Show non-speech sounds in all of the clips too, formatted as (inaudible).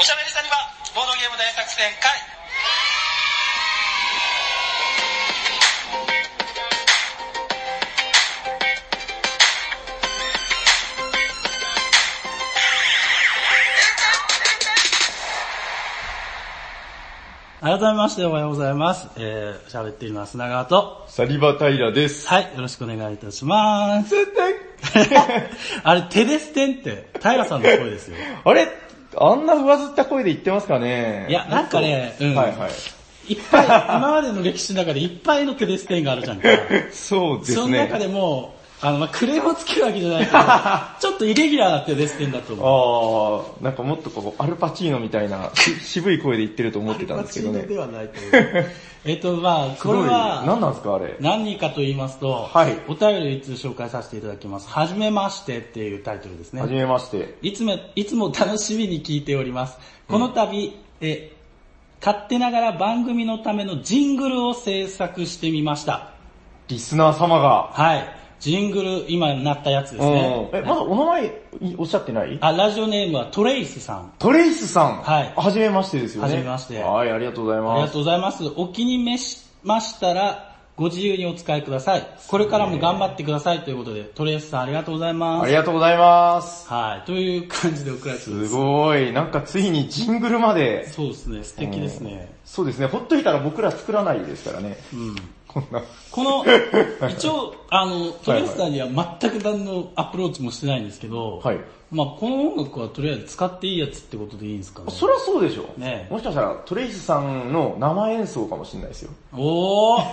おしゃべりさんには、ボードゲーム大作戦会。改めましておはようございます。えー、喋っています、砂川と。サリバタイラです。はい、よろしくお願いいたします。(laughs) あれ、テレステンって、平さんの声ですよ。(laughs) あれ？あんな上ずった声で言ってますかね？いや、なんかね、うん。はいはい。いっぱい、今までの歴史の中でいっぱいのテレステンがあるじゃんか。(laughs) そうですね。その中でも、あの、まあ、クレームをつけるわけじゃないけど、(laughs) ちょっとイレギュラーなテレステンだと思う。あー、なんかもっとこう、アルパチーノみたいな、し渋い声で言ってると思ってたんですけどね。ではないという。えっと、まあ、これ。は、何なんですかあれ？何かと言いますと、はいお便りをいつ紹介させていただきます。はじめましてっていうタイトルですねは。じめまして。いつも、いつも楽しみに聞いております。この度、え、勝手ながら番組のためのジングルを制作してみました。リスナー様が。はい。ジングル、今なったやつですうんね。え、まだお名前いおっしゃってない？あ、ラジオネームはトレイスさん。トレイスさん。はいはじめましてですよね。はじめましてはい、ありがとうございあります。がとうございます。お気に召しましたら、ご自由にお使いください。これからも頑張ってくださいということで、トレイスさんありがとうございます。ありがとうございます。はい。という感じで送られてますすごい。なんかついにジングルまで。そうですね、素敵ですね。そうですね。ほっといたら僕ら作らないですからね。うん。こんな。この、(laughs) 一応、あの、トレースさんには全く何のアプローチもしてないんですけど、はい。まあこの音楽はとりあえず使っていいやつってことでいいんですかね。そりゃそうでしょ。ねもしかしたらトレイスさんの生演奏かもしれないですよ。おー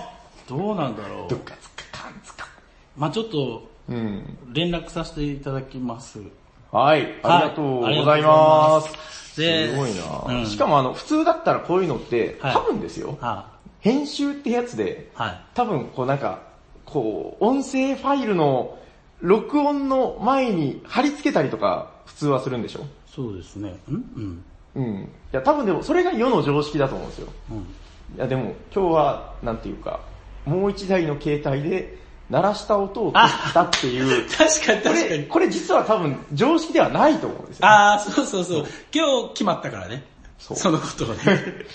どうなんだろう。ドッカツカカンツカ。まあちょっと、うん。連絡させていただきます。はい。ありがとうございます。ありがとうございますですごいな、うんしかもあの、普通だったらこういうのって、はい多分ですよ。は編集ってやつで、い。はい。多分こうなんか、こう、音声ファイルの録音の前に貼り付けたりとか普通はするんでしょ？そうですね。んうん。うん。いや多分でもそれが世の常識だと思うんですよ。うん。いやでも今日は、なんていうか、もう一台の携帯で鳴らした音を取ったっていう、確かにこれ、確かに。これ実は多分常識ではないと思うんですよ。あー、そうそうそう。今日決まったからね。そうそのことをね。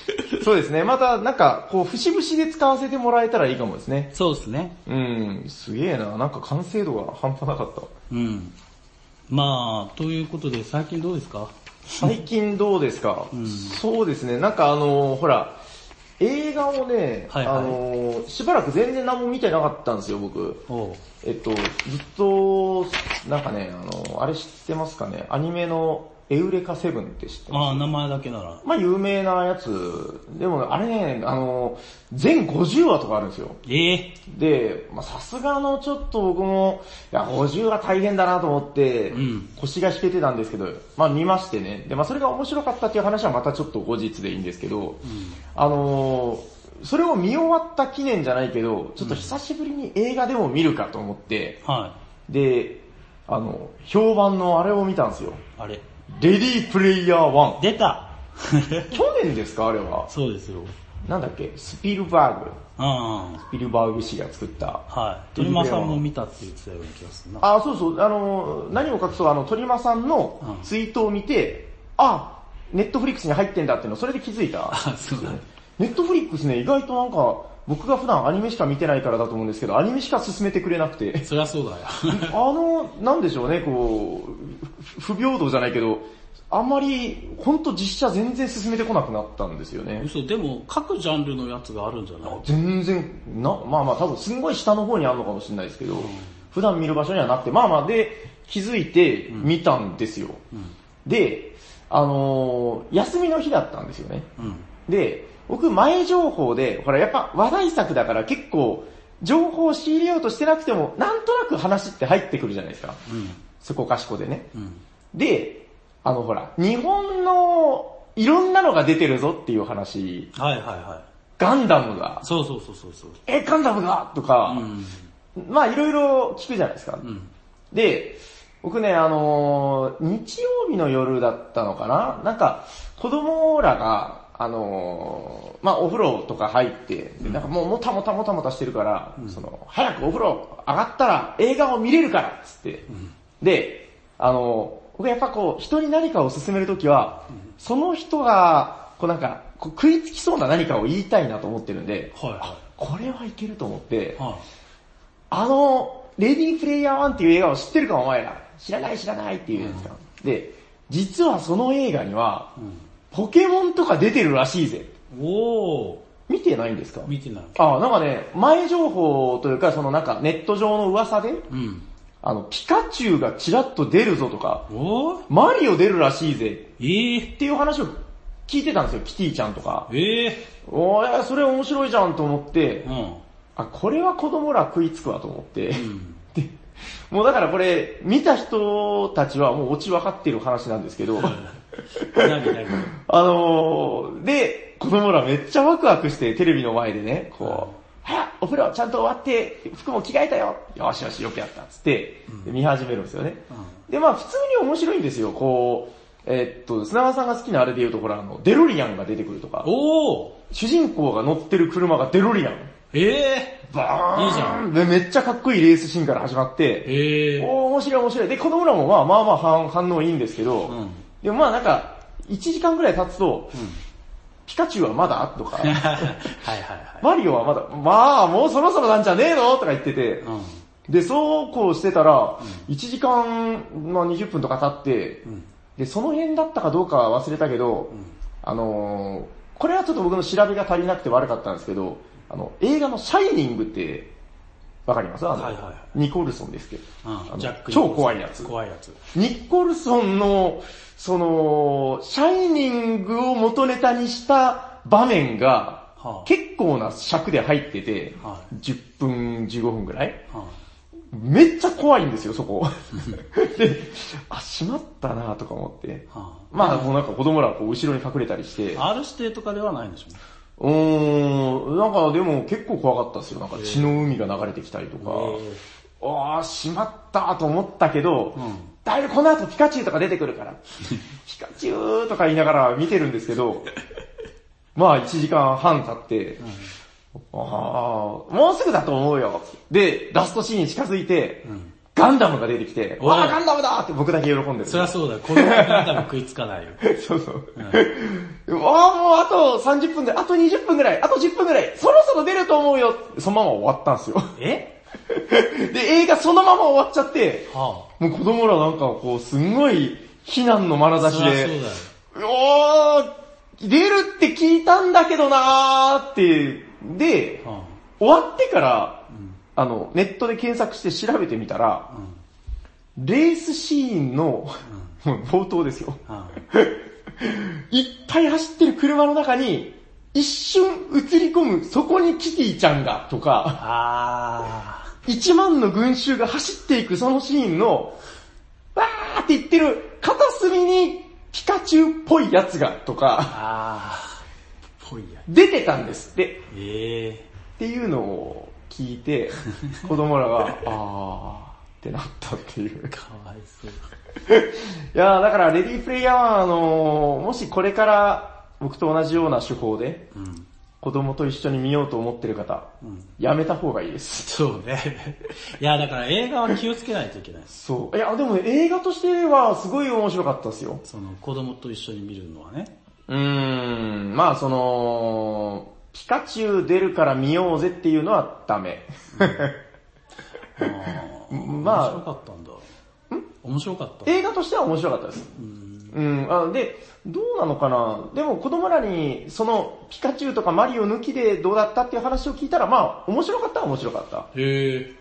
(laughs) そうですね。またなんか、こう、節々で使わせてもらえたらいいかもですね。そうですね。うん、すげえな。なんか完成度が半端なかった。うん。まあ、ということで最近どうですか？最近どうですか、んそうですね。なんかあのほら、映画をね、はいはいあのしばらく全然何も見てなかったんですよ、僕。えっと、ずっと、なんかね、あの、あれ知ってますかね？アニメのエウレカセブンって知ってます？ああ、名前だけなら。まあ有名なやつ。でもあれね、あの、全50話とかあるんですよ。ええで、まあさすがのちょっと僕も、いや、50は大変だなと思って、うん腰が引けてたんですけど、まあ見ましてね。で、まあそれが面白かったっていう話はまたちょっと後日でいいんですけど、あのーそれを見終わった記念じゃないけど、ちょっと久しぶりに映画でも見るかと思って、はで、あの、評判のあれを見たんですよ。い。あれ？レディープレイヤー1。出た (laughs) 去年ですかあれは？そうですよ。なんだっけ？スピルバーグ。うん。スピルバーグ氏が作った。はい。鳥間さんも見たって言ってたような気がするな。あ、そうそう、あの、何を隠そう、あの、鳥間さんのうんツイートを見て、あ、ネットフリックスに入ってんだっていうの、それで気づいた。あ、そうだね。ネットフリックスね、意外となんか、僕が普段アニメしか見てないからだと思うんですけど、アニメしか進めてくれなくて、そりゃそうだよ。あの、なんでしょうね、こう、ふ不平等じゃないけど、あんまり、ほんと実写全然進めてこなくなったんですよね。嘘、でも各ジャンルのやつがあるんじゃない全然、な、まあまあ多分すんごい下の方にあるのかもしれないですけど、普段見る場所にはなくて、まあまあで、気づいて見たんですよ。で、あのー休みの日だったんですよね。うん。で、僕前情報で、ほらやっぱ話題作だから結構、情報を仕入れようとしてなくても、なんとなく話って入ってくるじゃないですか。うん。そこかしこでね。うん。で、あのほら、日本のいろんなのが出てるぞっていう話、はいはいはガンダムがい。、そうそうそうそうそう。え、ガンダムがとか、うん。まあいろいろ聞くじゃないですか。うん。で、僕ね、あのー日曜日の夜だったのかななんか、子供らが、あのーまあお風呂とか入って、でなんかもうもたもたもたもたしてるから、その、早くお風呂上がったら映画を見れるからっつって、で、あのー僕やっぱこう、人に何かを勧めるときは、その人が、こうなんか、こう食いつきそうな何かを言いたいなと思ってるんで、はいはこれはいけると思ってい。、はあの、レディープレイヤー1っていう映画を知ってるかお前ら。知らない知らないって言うんですか。で、実はその映画には、い。うんポケモンとか出てるらしいぜ。おー、見てないんですか？見てない。あ、なんかね、前情報というか、そのなんかネット上の噂で、うん。あの、ピカチュウがチラッと出るぞとか、マリオ出るらしいぜ。えー、っていう話を聞いてたんですよ、キティちゃんとか。えおー、それ面白いじゃんと思って。ー、、うん。あ、これは子供ら食いつくわと思って、うん。(laughs) で、もうだからこれ、見た人たちはもうオチ分かってる話なんですけど、(laughs) あのー、で、子供らめっちゃワクワクしてテレビの前でね、こう、早っお風呂ちゃんと終わって、服も着替えたよ。よしよしよくやったっつって、で見始めるんですよね。で、まあ普通に面白いんですよ、こう、えっと、砂川さんが好きなあれで言うところあの、デロリアンが出てくるとか、おー、主人公が乗ってる車がデロリアン。えバーン。いいじゃん。で、めっちゃかっこいいレースシーンから始まっー、て、えー、おー、面白い面白い。で、子供らもまあまあまあ反反応いいんですけど、うん。でもまあなんか、1時間ぐらい経つと、ピカチュウはまだとか、(laughs) はいはいはい。マリオはまだ、まあもうそろそろなんじゃねえのとか言ってて、うん。で、そうこうしてたら、1時間、まあ20分とか経って、うん。で、その辺だったかどうかは忘れたけど、あのー、これはちょっと僕の調べが足りなくて悪かったんですけど、あの、映画のシャイニングって、わかります？あの、はいはいはいニコルソンですけど。うん。ジャック超怖いやつ。怖いやつ。ニコルソンの、その、シャイニングを元ネタにした場面が、はあ結構な尺で入ってて、は10分、15分ぐらいはめっちゃ怖いんですよ、そこ。(laughs) で、あ、しまったなとか思って。まあ、もうなんか子供らこう後ろに隠れたりして、あ、R 指定とかではないんでしょうーん、なんかでも結構怖かったですよ。なんか血の海が流れてきたりとか、えああ、しまったと思ったけど、うん。だいぶこの後ピカチュウとか出てくるから、(laughs) ピカチュウとか言いながら見てるんですけど、(laughs) まあ1時間半経って、ああ、もうすぐだと思うよ。で、ラストシーンに近づいて、んガンダムが出てきて、わあ、ガンダムだって僕だけ喜んでる。そりゃそうだよ。子供が多分食いつかないよ。(laughs) そうそう。うわあ、もうあと30分ぐらい、あと20分ぐらい、あと10分ぐらい、そろそろ出ると思うよ。そのまま終わったんですよ。え？(laughs) で、映画そのまま終わっちゃって、はもう子供らなんかこう、すんごい、非難の眼あ。差しそりゃそうで、だよ。おー、出るって聞いたんだけどなーって、で、は終わってから、あ。の、ネットで検索して調べてみたら、うん。レースシーンの、もう (laughs) 冒頭ですよ。は (laughs) いっぱい走ってる車の中に、一瞬映り込む、そこにキティちゃんが、とか、あ1万の群衆が走っていくそのシーンの、わーって言ってる片隅にピカチュウっぽいやつが、とー。か。(laughs) 出てたんですって。えっていうのを聞いて、(laughs) 子供らが、あーってなったっていうー。。かわいそう。(laughs) いやーだからレディープレイヤーはあのーもしこれから僕と同じような手法でうん。子供と一緒に見ようと思ってる方、うん。やめた方がいいです。そうね。いや、だから映画は気をつけないといけない。そう。いや、でも映画としてはすごい面白かったですよ。その子供と一緒に見るのはね。うーん、まあその、ピカチュウ出るから見ようぜっていうのはダメ。あーまあ面白かったんだ。面白かった。映画としては面白かったです。うん、あで、どうなのかな？でも子供らに、その、ピカチュウとかマリオ抜きでどうだったっていう話を聞いたら、まあ、面白かったは面白かった。へえ。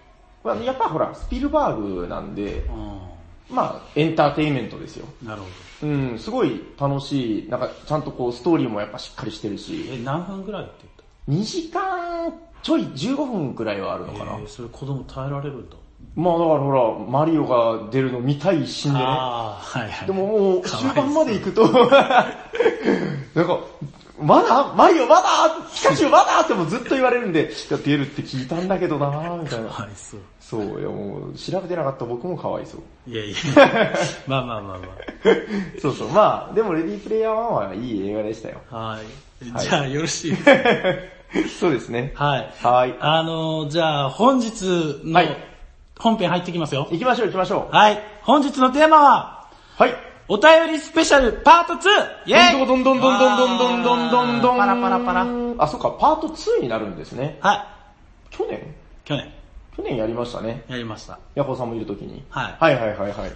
まあやっぱほら、スピルバーグなんで、あまあ、エンターテインメントですよ。ーなるほうん、すごい楽しい、なんか、ちゃんとこう、ストーリーもやっぱしっかりしてるど。し、え、何分ぐらいって言っ2時間ちょい15分くらいはあるのかな。たえー、それ子供耐えられるんだ。まあだからほら、マリオが出るの見たい一心でね。ああ、はいはい。でももう終盤まで行くと、(laughs) なんか、まだマリオまだピカチュウまだってもうずっと言われるんで、いや出るって聞いたんだけどなみたいな。かわいそう。そう、いやもう調べてなかった僕もかわいそう。いやいや。まあまあまあま (laughs) そうそう、まあ、でもレディープレイヤー1はいい映画でしたよ。あ。はい。はいじゃあよろしいですか？(laughs) そうですね。はい。はい。あのー、じゃあ本日のはい本編入ってきますよ。行きましょう行きましょう。はい。本日のテーマは、はい。お便りスペシャルパート 2! イェイどんどんどんどんどんどんどんどんどん。パラパラパラ。あ、そっか、パート2になるんですね。はい。去年去年、去年やりましたね。やりました。ヤコさんもいるときに。はいはいはいはいはい。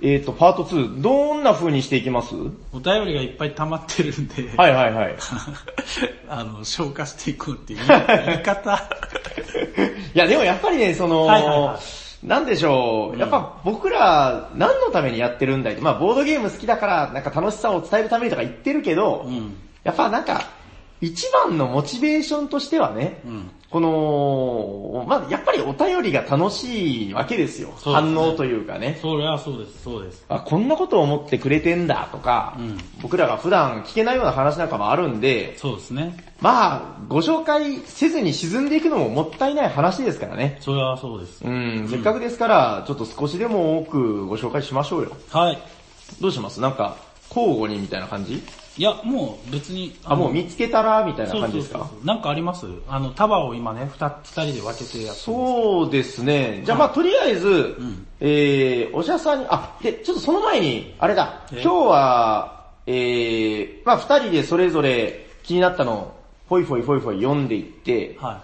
えっ、と、パート2、どんな風にしていきますお便りがいっぱい溜まってるんで、はいはいはい。あの、消化していこうっていう言い方。いやでもやっぱりね、その、はいはいはなんでしょう、やっぱ僕ら何のためにやってるんだい？って、まあボードゲーム好きだからなんか楽しさを伝えるためにとか言ってるけど、うん。やっぱなんか、一番のモチベーションとしてはね、うん。この、まあやっぱりお便りが楽しいわけですよ。すね反応というかね。それはそうです、そうです。あ、こんなことを思ってくれてんだとか、うん僕らが普段聞けないような話なんかもあるんで、そうですね。まあ、ご紹介せずに沈んでいくのももったいない話ですからね。それはそうです。うん、せっかくですから、ちょっと少しでも多くご紹介しましょうよ。はい。どうします？なんか、交互にみたいな感じ？いや、もう別に。あ、もう見つけたらみたいな感じですか？なんかあります？あの、束を今ね、二二人で分けてやってそうですね。じゃあまあとりあえず、んえー、おしゃさんに、あ、で、ちょっとその前に、あれだ、え？今日は、えー、まあ二人でそれぞれ気になったのを、ほいほいほいほい読んでいって、はい。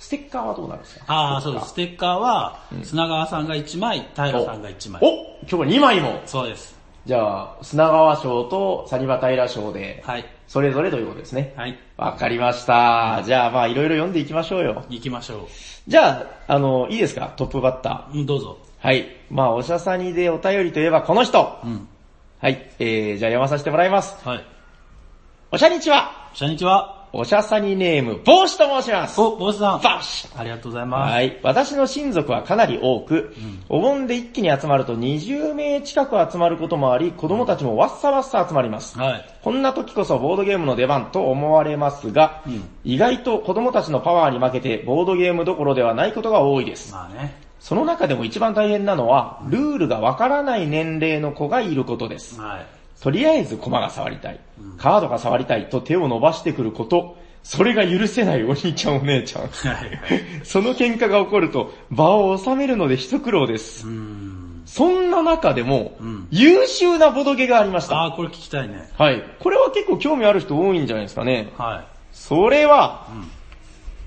ステッカーはどうなるんですか？ああ、そうです。ステッカーは、砂川さんが1枚、平さんが1枚。お今日は2枚もそうです。じゃあ、砂川賞とサニバタイラ賞で、はい。それぞれということですね。はい。わかりました。じゃあまあいろいろ読んでいきましょうよ。行きましょじゃあ、あの、いいですか？トップバッター。う。うん、どうぞ。はい。まあおしゃさにでお便りといえばこの人。うん。はい。えー、じゃあ読まさせてもらいます。はい。おしゃにちは。こんにちは。おしゃさにネーム、帽子と申します。お、坊主さん。帽子ありがとうございます。はい。私の親族はかなり多く、お盆で一気に集まると20名近く集まることもあり、子供たちもわっさわっさ集まります。はい。こんな時こそボードゲームの出番と思われますが、うん意外と子供たちのパワーに負けてボードゲームどころではないことが多いです。まあね。その中でも一番大変なのは、ルールがわからない年齢の子がいることです。はい。とりあえず駒が触りたい、カードが触りたいと手を伸ばしてくること、それが許せないお兄ちゃんお姉ちゃん。はい。(laughs) その喧嘩が起こると場を収めるので一苦労です。そんな中でもうん、優秀なボドゲがありました。ああ、これ聞きたいね。はい。これは結構興味ある人多いんじゃないですかね。はい。それは、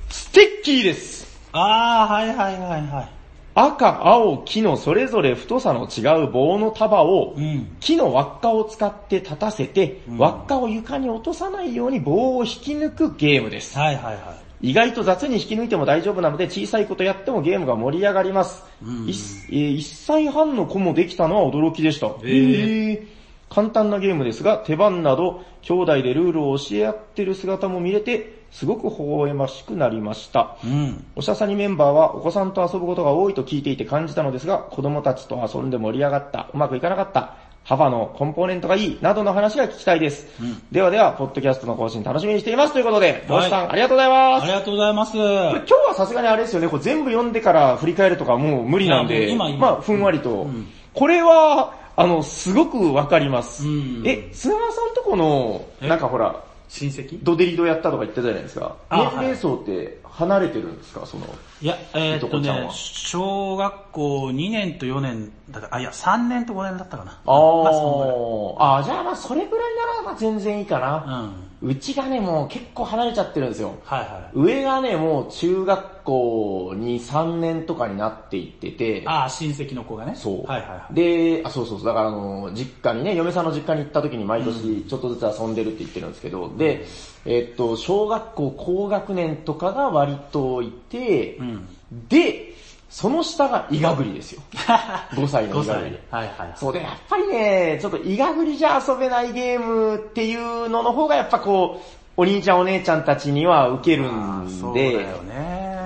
ステッキーです。ああ、はいはいはいはい。赤、青、木のそれぞれ太さの違う棒の束を、うん。木の輪っかを使って立たせて、うん輪っかを床に落とさないように棒を引き抜くゲームです。はいはいはい。意外と雑に引き抜いても大丈夫なので小さいことやってもゲームが盛り上がります。うん一えー1歳半の子もできたのは驚きでした。へーへー簡単なゲームですが、手番など兄弟でルールを教え合ってる姿も見れて、すごく微笑ましくなりました。うん。おしゃさにメンバーはお子さんと遊ぶことが多いと聞いていて感じたのですが、子供たちと遊んで盛り上がった、うまくいかなかった、幅のコンポーネントがいい、などの話が聞きたいです。うんではでは、ポッドキャストの更新楽しみにしていますということで、ボスさん、はいありがとうございますあり。がとうございます。これ今日はさすがにあれですよね、これ全部読んでから振り返るとかもう無理なんいで、今今まあ、ふんわりと。うんこれは、あの、すごくわかります。うんえ、砂川さんとこの、え？なんかほら、親戚？ドデリドやったとか言ってたじゃないですか。あ年齢層って離れてるんですか、その。いや、えーっとね小学校2年と4年だった、あ、いや、3年と5年だったかな。あまあ、あーじゃあまあそれぐらいならまあ全然いいかな。うん。うちがね、もう結構離れちゃってるんですよ。はいはい。上がね、もう中学校に3年とかになっていってて、ああ、親戚の子がね。そう。はいはいはい。で、あ、そうそうそう、だからあの、実家にね、嫁さんの実家に行った時に毎年ちょっとずつ遊んでるって言ってるんですけど、で、えっと、小学校高学年とかが割といて、うん。で、その下がイガグリですよ。(laughs) 5歳の5歳イガグリ。。はいはい。そうで、やっぱりね、ちょっとイガグリじゃ遊べないゲームっていうのの方がやっぱこう、お兄ちゃんお姉ちゃんたちには受けるんで。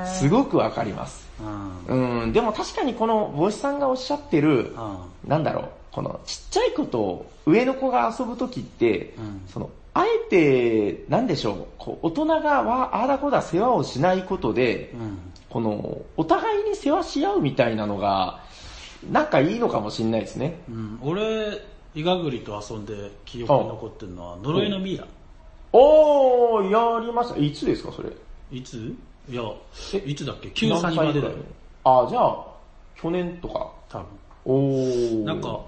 すごくわかります。うん。うん、でも確かにこの帽子さんがおっしゃってる、うん。なんだろう、このちっちゃい子と上の子が遊ぶときって、うんその、あえて、なんでしょう、こう大人がわああだこだ世話をしないことで、うん。この、お互いに世話し合うみたいなのが、なんかいいのかもしれないですね。うん。俺、イガグリと遊んで記憶に残ってるのは、呪いのミイラ。おー、やりました。いつですか、それ？いつ？いやえ、いつだっけ ?9 歳までだよ。あ、じゃあ、去年とか。多分。おー。なんか、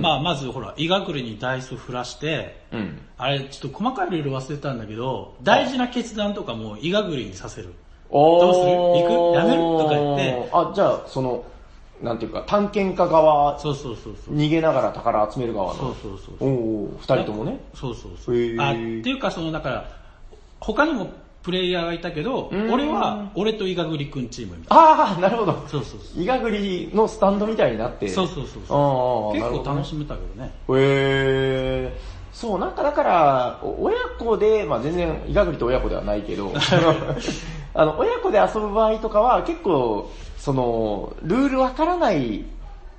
まあまずほら、イガグリにダイス振らして、うん。あれちょっと細かいルール忘れたんだけど、大事な決断とかもイガグリにさせる。おどうする？行く？やめる？とか言って。あ、じゃあ、その、なんていうか、探検家側、そうそうそうそう。逃げながら宝集める側の？そうそうそう。おー、二人ともね。そうそうそう。あ、っていうかその、だから、他にもプレイヤーがいたけど、ん俺は、俺とイガグリ君チームみたいな。あー、なるほど。そうそうそう。イガグリのスタンドみたいになって。そうそうそうあそう。ー結構楽ししめたけどね。へー。そう、なんかだから、お親子で、まあ全然、イガグリと親子ではないけど、(laughs) あの、親子で遊ぶ場合とかは結構、その、ルールわからない、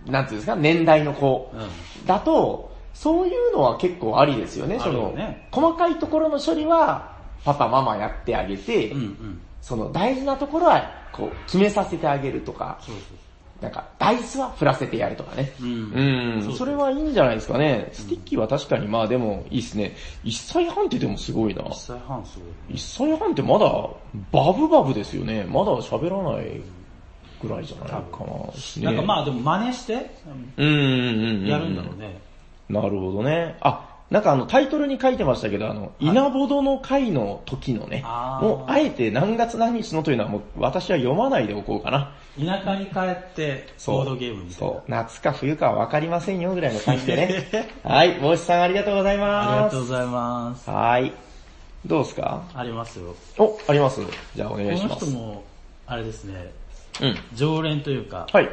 なんていうんですか、年代の子うん。だと、そういうのは結構ありですよね。あその、細かいところの処理は、パパ、ママやってあげて、うんうん。その大事なところは、こう、決めさせてあげるとか、そうなんか、ダイスは振らせてやるとかね。そう。うん。うん、そうそれはいいんじゃないですかね。スティッキーは確かにまあでもいいっすね。1歳半ってでもすごいな。実際半すごい。1歳半ってまだバブバブですよね。まだ喋らないぐらいじゃないかな。なんかまあ、あでも真似して、うんうんうんうん。やるんだろうね。なるほどね。あ、なんかあのタイトルに書いてましたけど、あの、稲穂戸の会の時のね、あーもうあえて何月何日のというのはもう私は読まないでおこうかな。田舎に帰って、ボードゲームみたいな。そう。夏か冬かは分かりませんよぐらいの感じでね。(laughs) はい、帽子さんありがとうございあります。がとうございます。はい。どうですか？ありますよ。お、ありますじゃあお願いしこます。の人も、あれですね、うん。常連というか、はい。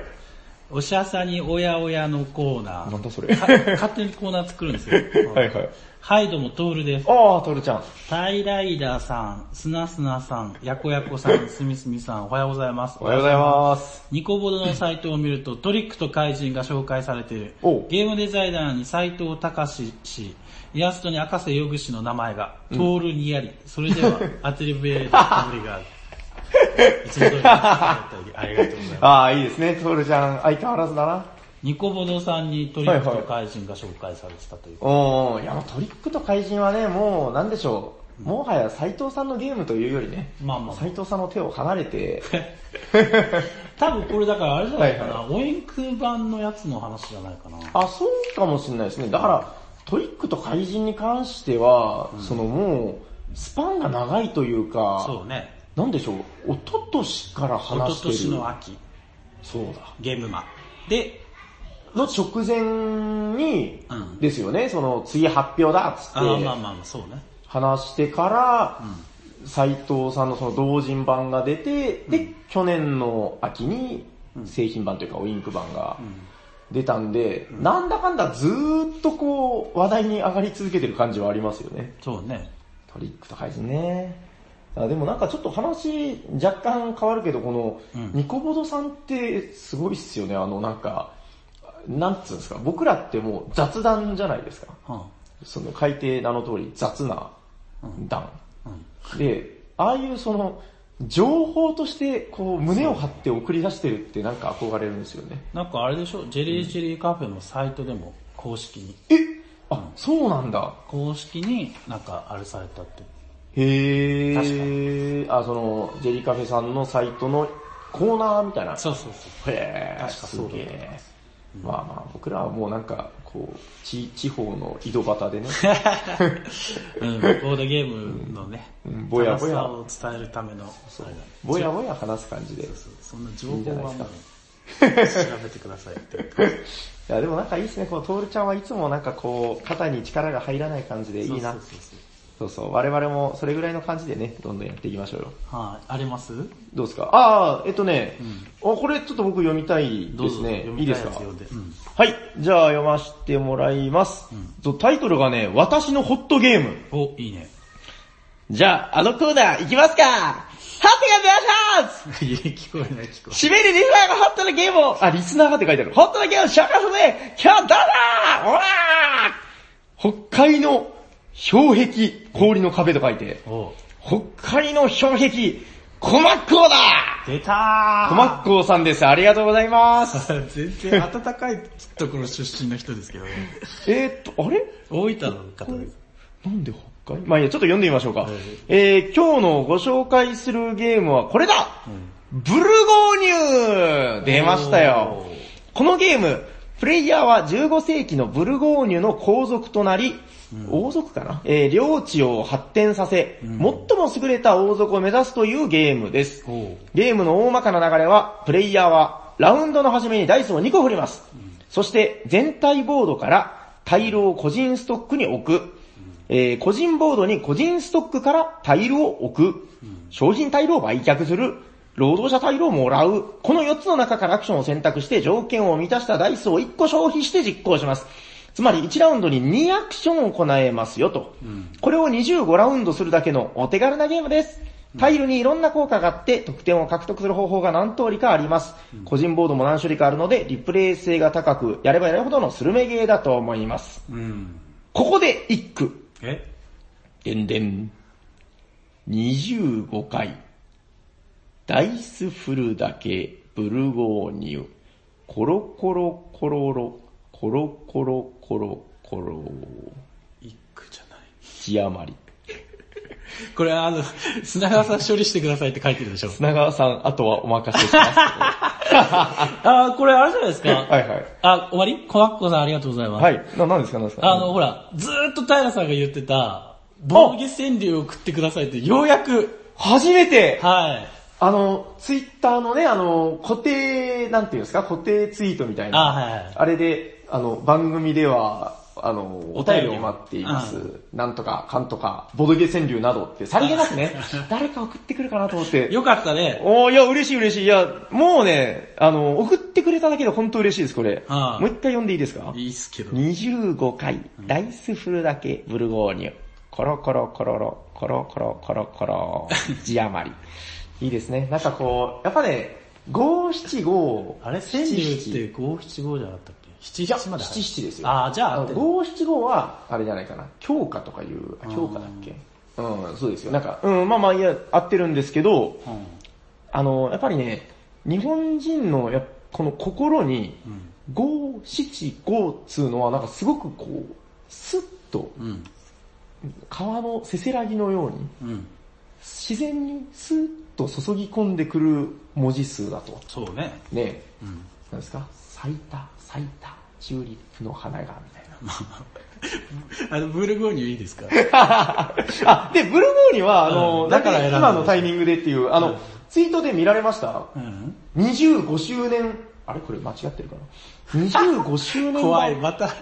おしゃさにおやおやのコーナー。なんだそれ。か勝手にコーナー作るんですよ。(laughs) はいはい。ハイドもトールです。あー、トルちゃん。タイライダーさん、スナスナさん、ヤコヤコさん、スミスミさん、おはようございます。おはようございます。ニコボドのサイトを見るとトリックと怪人が紹介されている。ゲームデザイナーに斎藤隆氏、イラストに赤瀬ヨグ氏の名前が、トールにやり、それでは (laughs) アテリベータぶりがある。いつも通りありがとうございます。あー、いいですね。トルちゃん、相変わらずだな。ニコボドさんにトリックと怪人が紹介されてたという。おー、いやもうトリックと怪人はね、もうなんでしょう。もはや斎藤さんのゲームというよりね、まあまあ斎藤さんの手を離れて、(laughs) 多分これだからあれじゃないかな、はオインク版のやつの話じゃないかな。あ、そうかもしれないですね。だから、トリックと怪人に関しては、そのもう、スパンが長いというか、そうね。なんでしょう、一昨年から一話してる。昨年の秋、そうだ。ゲームマ。で、の直前に、うんですよね、その次発表だっつってあーまあまあまあ、そうね。話してから、斎藤さんのその同人版が出て、で、去年の秋に製品版というかオインク版が出たんで、なんだかんだずーっとこう話題に上がり続けてる感じはありますよね。そうね。トリックと怪人ね。あでもなんかちょっと話若干変わるけど、このうんニコボドさんってすごいっすよね。あのなんか、なんつうんですか、僕らってもう雑談じゃないですか。うん。その書いて名の通り雑な談。うん。で、ああいうその、情報としてこう胸を張って送り出してるってなんか憧れるんですよね。なんかあれでしょ、ジェリージェリーカフェのサイトでも公式に、え？あ、そうなんだ。公式になんかあれされたって。へー。あ、その、ジェリーカフェさんのサイトのコーナーみたいな。そうそうそう。へー、確かそうだす。まあまあ、僕らはもうなんか、こう、地、地方の井戸端でね、(laughs) うん、ボードゲームのね、うんぼやぼやを伝えるための、あれだぼやぼや話す感じで。いそんな情いいんじゃ報はもう、(laughs) 調べてくださいって。や、でもなんかいいですね、このトールちゃんはいつもなんかこう、肩に力が入らない感じでいいなそう。そうそうそうそうそう、我々もそれぐらいの感じでね、どんどんやっていきましょうよ。はい、あります？どうですか？ああ、えっとね、あ、これちょっと僕読みたいですね。いいですか読みたやつ読ん。ではい、じゃあ読ませてもらいます。とタイトルがね、私のホットゲーム。うん。お、いいね。じゃあ、あのコーナー行きますか？ハッピーが出ましますいや、聞こえない聞こ締めるリスナーがホットなゲーム。を、あ、リスナーがって書いてある。ホットなゲームを紹介するね今日どうだおらー!北海の氷壁、氷の壁と書いて、北海の氷壁、コマッコーだ出たーコマッコーさんです。ありがとうございます。(laughs) 全然暖かいところ出身の人ですけどね。えーっと、あれ？大分の方です。なんで北海？まあいいや、ちょっと読んでみましょうか。はいえー、今日のご紹介するゲームはこれだ、ブルゴーニュ出ましたよ。このゲーム、プレイヤーは15世紀のブルゴーニュの皇族となり、王族かな？えー領地を発展させ、最も優れた王族を目指すというゲームです。ゲームの大まかな流れは、プレイヤーはラウンドの初めにダイスを2個振ります。そして全体ボードからタイルを個人ストックに置く。えー個人ボードに個人ストックからタイルを置く。商品タイルを売却する。労働者タイルをもらう。この4つの中からアクションを選択して条件を満たしたダイスを1個消費して実行します。つまり1ラウンドに2アクションを行えますよと。これを25ラウンドするだけのお手軽なゲームです。タイルにいろんな効果があって、得点を獲得する方法が何通りかあります。個人ボードも何種類かあるので、リプレイ性が高く、やればやるほどのスルメゲーだと思います。うん。ここで一句。え？でんでん。25回。ダイス振るだけ、ブルゴーニュ。コロコロコロロ、コロコロコロコロ。一句じゃない。字余り。(laughs) これあの、砂川さん処理してくださいって書いてるでしょ。砂川さん、あとはお任せします。(laughs) あー、これあれじゃないですか。はいはい。あ、終わり？コマッコさんありがとうございます。はい。な、何ですか何ですか？あの、ほら、ずーっと平さんが言ってた、ボーゲ川柳を送ってくださいって、ようやく、初めてはい。あの、ツイッターのね、あの、固定、なんていうんですか、固定ツイートみたいな。あはいはいあれで、あの、番組では、あの、お便りを待っています。うなんとか、かんとか、ボドゲ川柳などって、さりげなくね、(laughs) 誰か送ってくるかなと思って。よかったね。おーいや、嬉しい嬉しい。いや、もうね、あの、送ってくれただけで本当嬉しいです、これ。はいもう一回読んでいいですか？いいっすけど。25回、ダイス振るだけ、ブルゴーニュ。コロコロコロロ、コロコロコロコロ、(laughs) 字余り。いいですね。なんかこう、やっぱね、五七五あれ、川柳って五七五じゃなかったっけ？七七まで七七ですよ。あーじゃあの五七五は、あれじゃないかな。強化とかいう、あ強化だっけ？うん、そうですよ。なんか、うん、まあまあ、いや、合ってるんですけど、うん。あの、やっぱりね、日本人の、やこの心に、五七五っつうのは、なんかすごくこう、スッと、うん。川のせせらぎのように、うん。自然にスーッと注ぎ込んでくる文字数だと。そうね。ねうん。なんですか？咲いた、咲いた、チューリップの花が、みたいな。あの、ブルゴーニュいいですか？(laughs) あ、で、ブルゴーニュは、あの、うんだか？ら今のタイミングでっていう、あの、うんツイートで見られました？うん。?25 周年、あれこれ間違ってるかな (laughs) ?25 周年版怖い。また調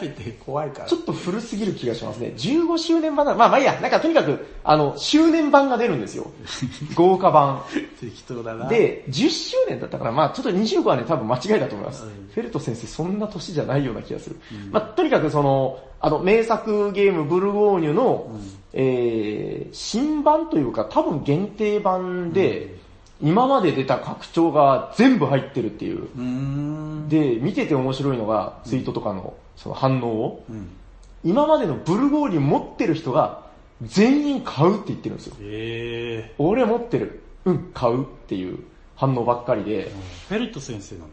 べて怖いから。ちょっと古すぎる気がしますね。15周年版だ。まあまあいいや。なんかとにかく、あの、周年版が出るんですよ。(laughs) 豪華版。適当だな。、で、10周年だったから、まあちょっと25はね、多分間違いだと思います。うんフェルト先生、そんな年じゃないような気がする。まあとにかくその、あの、名作ゲームブルゴーニュの、えー、新版というか、多分限定版で、今まで出た拡張が全部入ってるっていう。う。で、見てて面白いのが、ツイートとかのその反応を、うん。今までのブルゴーニュ持ってる人が全員買うって言ってるんですよ。え俺持ってる。うん、買うっていう反応ばっかりで、ー。フェルト先生なの？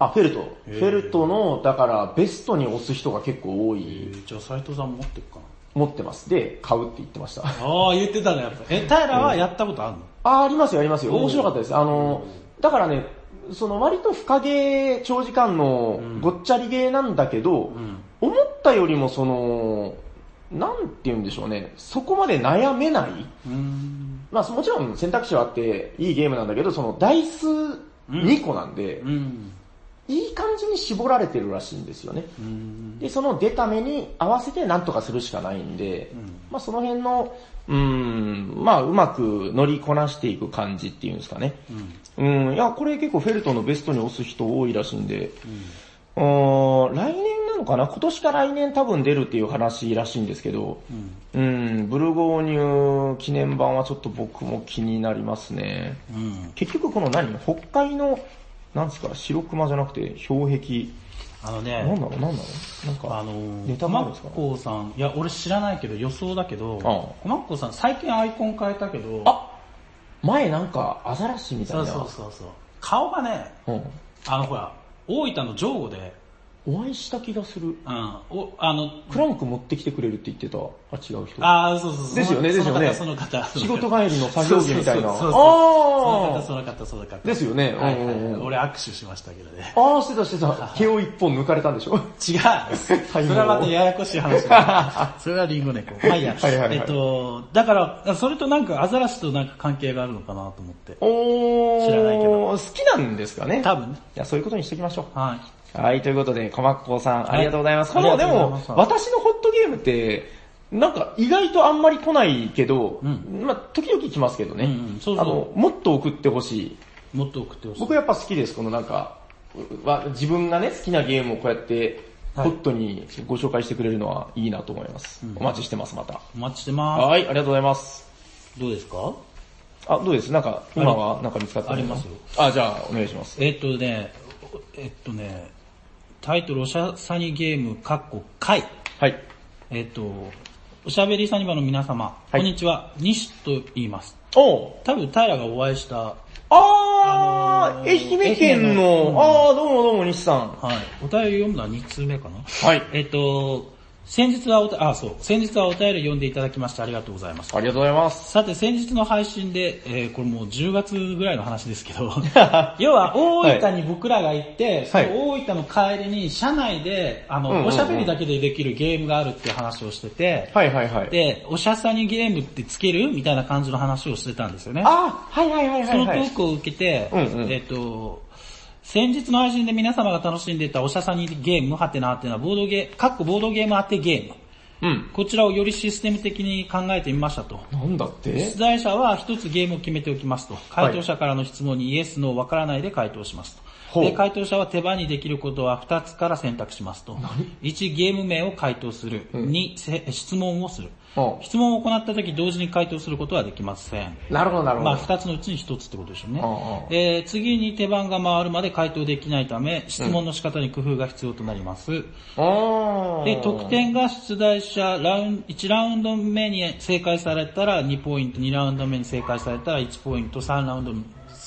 あ、フェルト。フェルトの、だからベストに押す人が結構多えい、ー、じゃあ斎藤さん持ってるかな持ってます。で、買うって言ってました。ああ、言ってたね、やっぱ。え、平はやったことあるの？あ、ありますよ、ありますよ。面白かったです。あの、だからね、その割と深ゲー、長時間のうんごっちゃりゲーなんだけど、うん。思ったよりもその、なんて言うんでしょうね、そこまで悩めない。うーん。まあもちろん選択肢はあっていいゲームなんだけど、そのダイス2個なんで、うん。いい感じに絞られてるらしいんですよね。うん。で、その出た目に合わせて何とかするしかないんで、うんまあその辺の、うーん、まあうまく乗りこなしていく感じっていうんですかね。うん。うん、いや、これ結構フェルトのベストに押す人多いらしいんで、うーん来年なのかな？今年か来年多分出るっていう話らしいんですけど、うん。うん、ブルゴーニュ記念版はちょっと僕も気になりますね。うん。結局この何？北海の、なんですか、白熊じゃなくて氷壁。あのね、なんだろう？なんだろう？なんか、あのネタもあるんですか？コーさん、いや、俺知らないけど予想だけど、マッコーさん最近アイコン変えたけど、あ前なんかアザラシみたいな。そうそうそうそう。顔がね、うん。あのほら、大分の上後で、お会いした気がする。うん。お、あの、クランク持ってきてくれるって言ってた。あ、違う人。ああ、そうそうそう。ですよねですよねその方、そ仕の方。事帰りの作業着みたいな。そうそうそうそうあその方、その方、その方。ですよねはい。俺握手しましたけどね。あ。ああ、してたしてた。(laughs) 毛を一本抜かれたんでしょ？違う。それはまたややこしい話だ。(laughs) それはリンゴ猫。まあいいや。はいはいはいえっと、だから、それとなんかアザラシとなんか関係があるのかなと思って。おー。知らないけど好きなんですかね。多分ね。いや、そういうことにしておきましょう。はい。はい、ということで、コマッコさん、はいありがとうございます。この、でも私のホットゲームって、なんか意外とあんまり来ないけど、うんまあ時々来ますけどね、うんうんそうそうあの、もっと送ってほしい。もっと送ってほしい。僕やっぱ好きです、このなんか、わ自分がね、好きなゲームをこうやって、ホはいットにご紹介してくれるのはいいなと思います。お待ちしてます、また。お待ちしてまはい、ありがとうございます。す。どうですか？あ、どうです？なんか、今はなんか見つかったのありますよ。あ、じゃあ、お願いします。えっとね、えっとね、タイトルおしゃさにゲーム、カッコ、回。はい。えっと、おしゃべりサニバの皆様、はいこんにちは、西と言います。おう多分、平がお会いした、あー、あのー愛媛県の、のあー、どうもどうも、西さん。はい。お便り読むのは2通目かなはい。えっと、先日はおた、あ、そう、先日はお便り読んでいただきましてありがとうございます。ありがとうございます。さて、先日の配信で、えーこれもう10月ぐらいの話ですけど、(laughs) 要は大分に僕らが行って、その大分の帰りに車内で、あの、うんうんうんおしゃべりだけでできるゲームがあるっていう話をしてて、はいはいはい。で、おしゃさにゲームってつける？みたいな感じの話をしてたんですよね。あー、はいはいはいそのトはい、はい。ークを受けて、うんうんえっ、と、先日の配信で皆様が楽しんでいたおしゃさにゲーム、はてなはてな、ボードゲー、かっこボードゲーム当てゲーム。うん。こちらをよりシステム的に考えてみましたと。なんだって？出題者は一つゲームを決めておきますと。回答者からの質問にイエス、ノー、わからないで回答しますと。で、回答者は手番にできることは2つから選択しますと。1、ゲーム名を回答する。2、せ質問をする。ほ質問を行った時同時に回答することはできません。うなるほどなるほど。まあ二つのうちに一つってことでしょうねうんうん。えー次に手番が回るまで回答できないため、質問の仕方に工夫が必要となります。あーで、得点が出題者ラウン、1ラウンド目に正解されたら2ポイント、2ラウンド目に正解されたら1ポイント、3ラウンド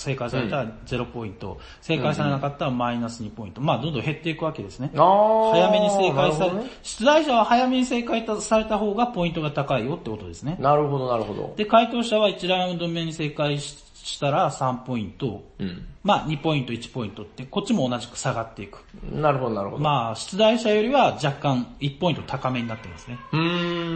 正解されたら0ポイント、正解されなかったらマイナス2ポイント。まあどんどん減っていくわけですね。早めに正解され、ね出題者は早めに正解された方がポイントが高いよってことですね。なるほどなるほど。で、回答者は1ラウンド目に正解ししたら3ポイント、うん。まあ2ポイント、1ポイントって、こっちも同じく下がっていく。なるほどなるほど。まあ、出題者よりは若干1ポイント高めになってますね。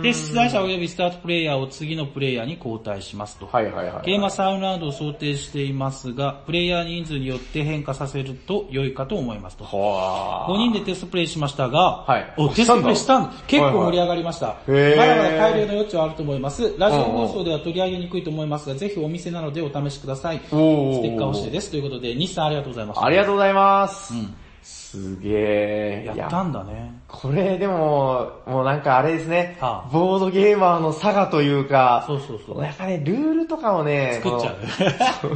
で、出題者及びスタートプレイヤーを次のプレイヤーに交代しますと。はいはいはい。ゲームは3ラウンドを想定していますが、プレイヤー人数によって変化させると良いかと思いますと。は5人でテストプレイしましたが、はいお、テストプレイしたんだ結構はいはい盛り上がりました。へーまだまだ改良の余地はあると思います。ラジオ放送では取り上げにくいと思いますが、ぜひお店なのでお試しください。ステッカー欲しいです。ということで、西さんありがとうございました。ありがとうございます。うんすげー。やったんだね。これでも、もうなんかあれですね、はあボードゲーマーの差がというか、そうそうそう。やっぱね、ルールとかをね、作っちゃう。考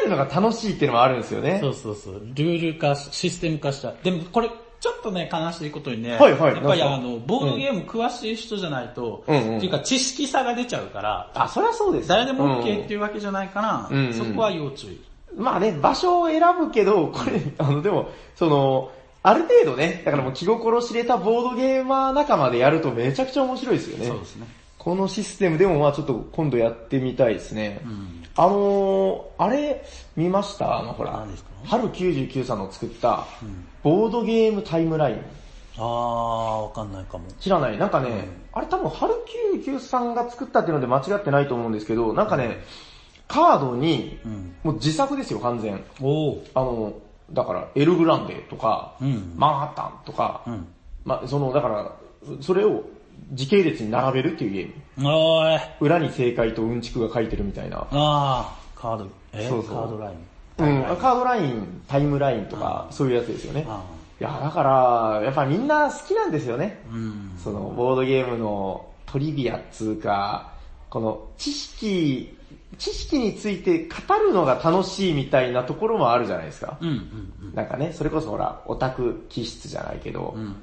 えるのが楽しいっていうのもあるんですよね。そうそうそう。ルール化し、システム化した。でもこれ、ちょっとね、悲しいことにね、はいはいやっぱりあの、ボードゲーム詳しい人じゃないと、うんうんっていうか知識差が出ちゃうから、あ、そりゃそうです。誰でも OK ってういうわけじゃないから、うんうんそこは要注意。んまあね、場所を選ぶけど、これ、あの、でも、その、ある程度ね、だからもう気心知れたボードゲーマー仲間でやるとめちゃくちゃ面白いですよね。そうですね。このシステムでもまあちょっと今度やってみたいですね。うん。あのー、あれ見ました？あのほら何ですか、春99さんの作ったうん、ボードゲームタイムライン。あー、わかんないかも。知らない？なんかね、あれ多分春99さんが作ったっていうので間違ってないと思うんですけど、なんかね、カードに、うん。もう自作ですよ完全。おー。あの、だからエルグランデとか、うん。マンハッタンとか、うん。まあその、だから、それを時系列に並べるっていうゲーム。おーい。裏に正解とうんちくが書いてるみたいな。あー、カード、えそうそうカードライン。うん、カードライン、タイムラインとか、そういうやつですよね。あいや、だから、やっぱみんな好きなんですよね。ーうん。その、ボードゲームのトリビアっつうか、この知識、知識について語るのが楽しいみたいなところもあるじゃないですか。うんうんうん。なんかね、それこそほら、オタク気質じゃないけど、うんうん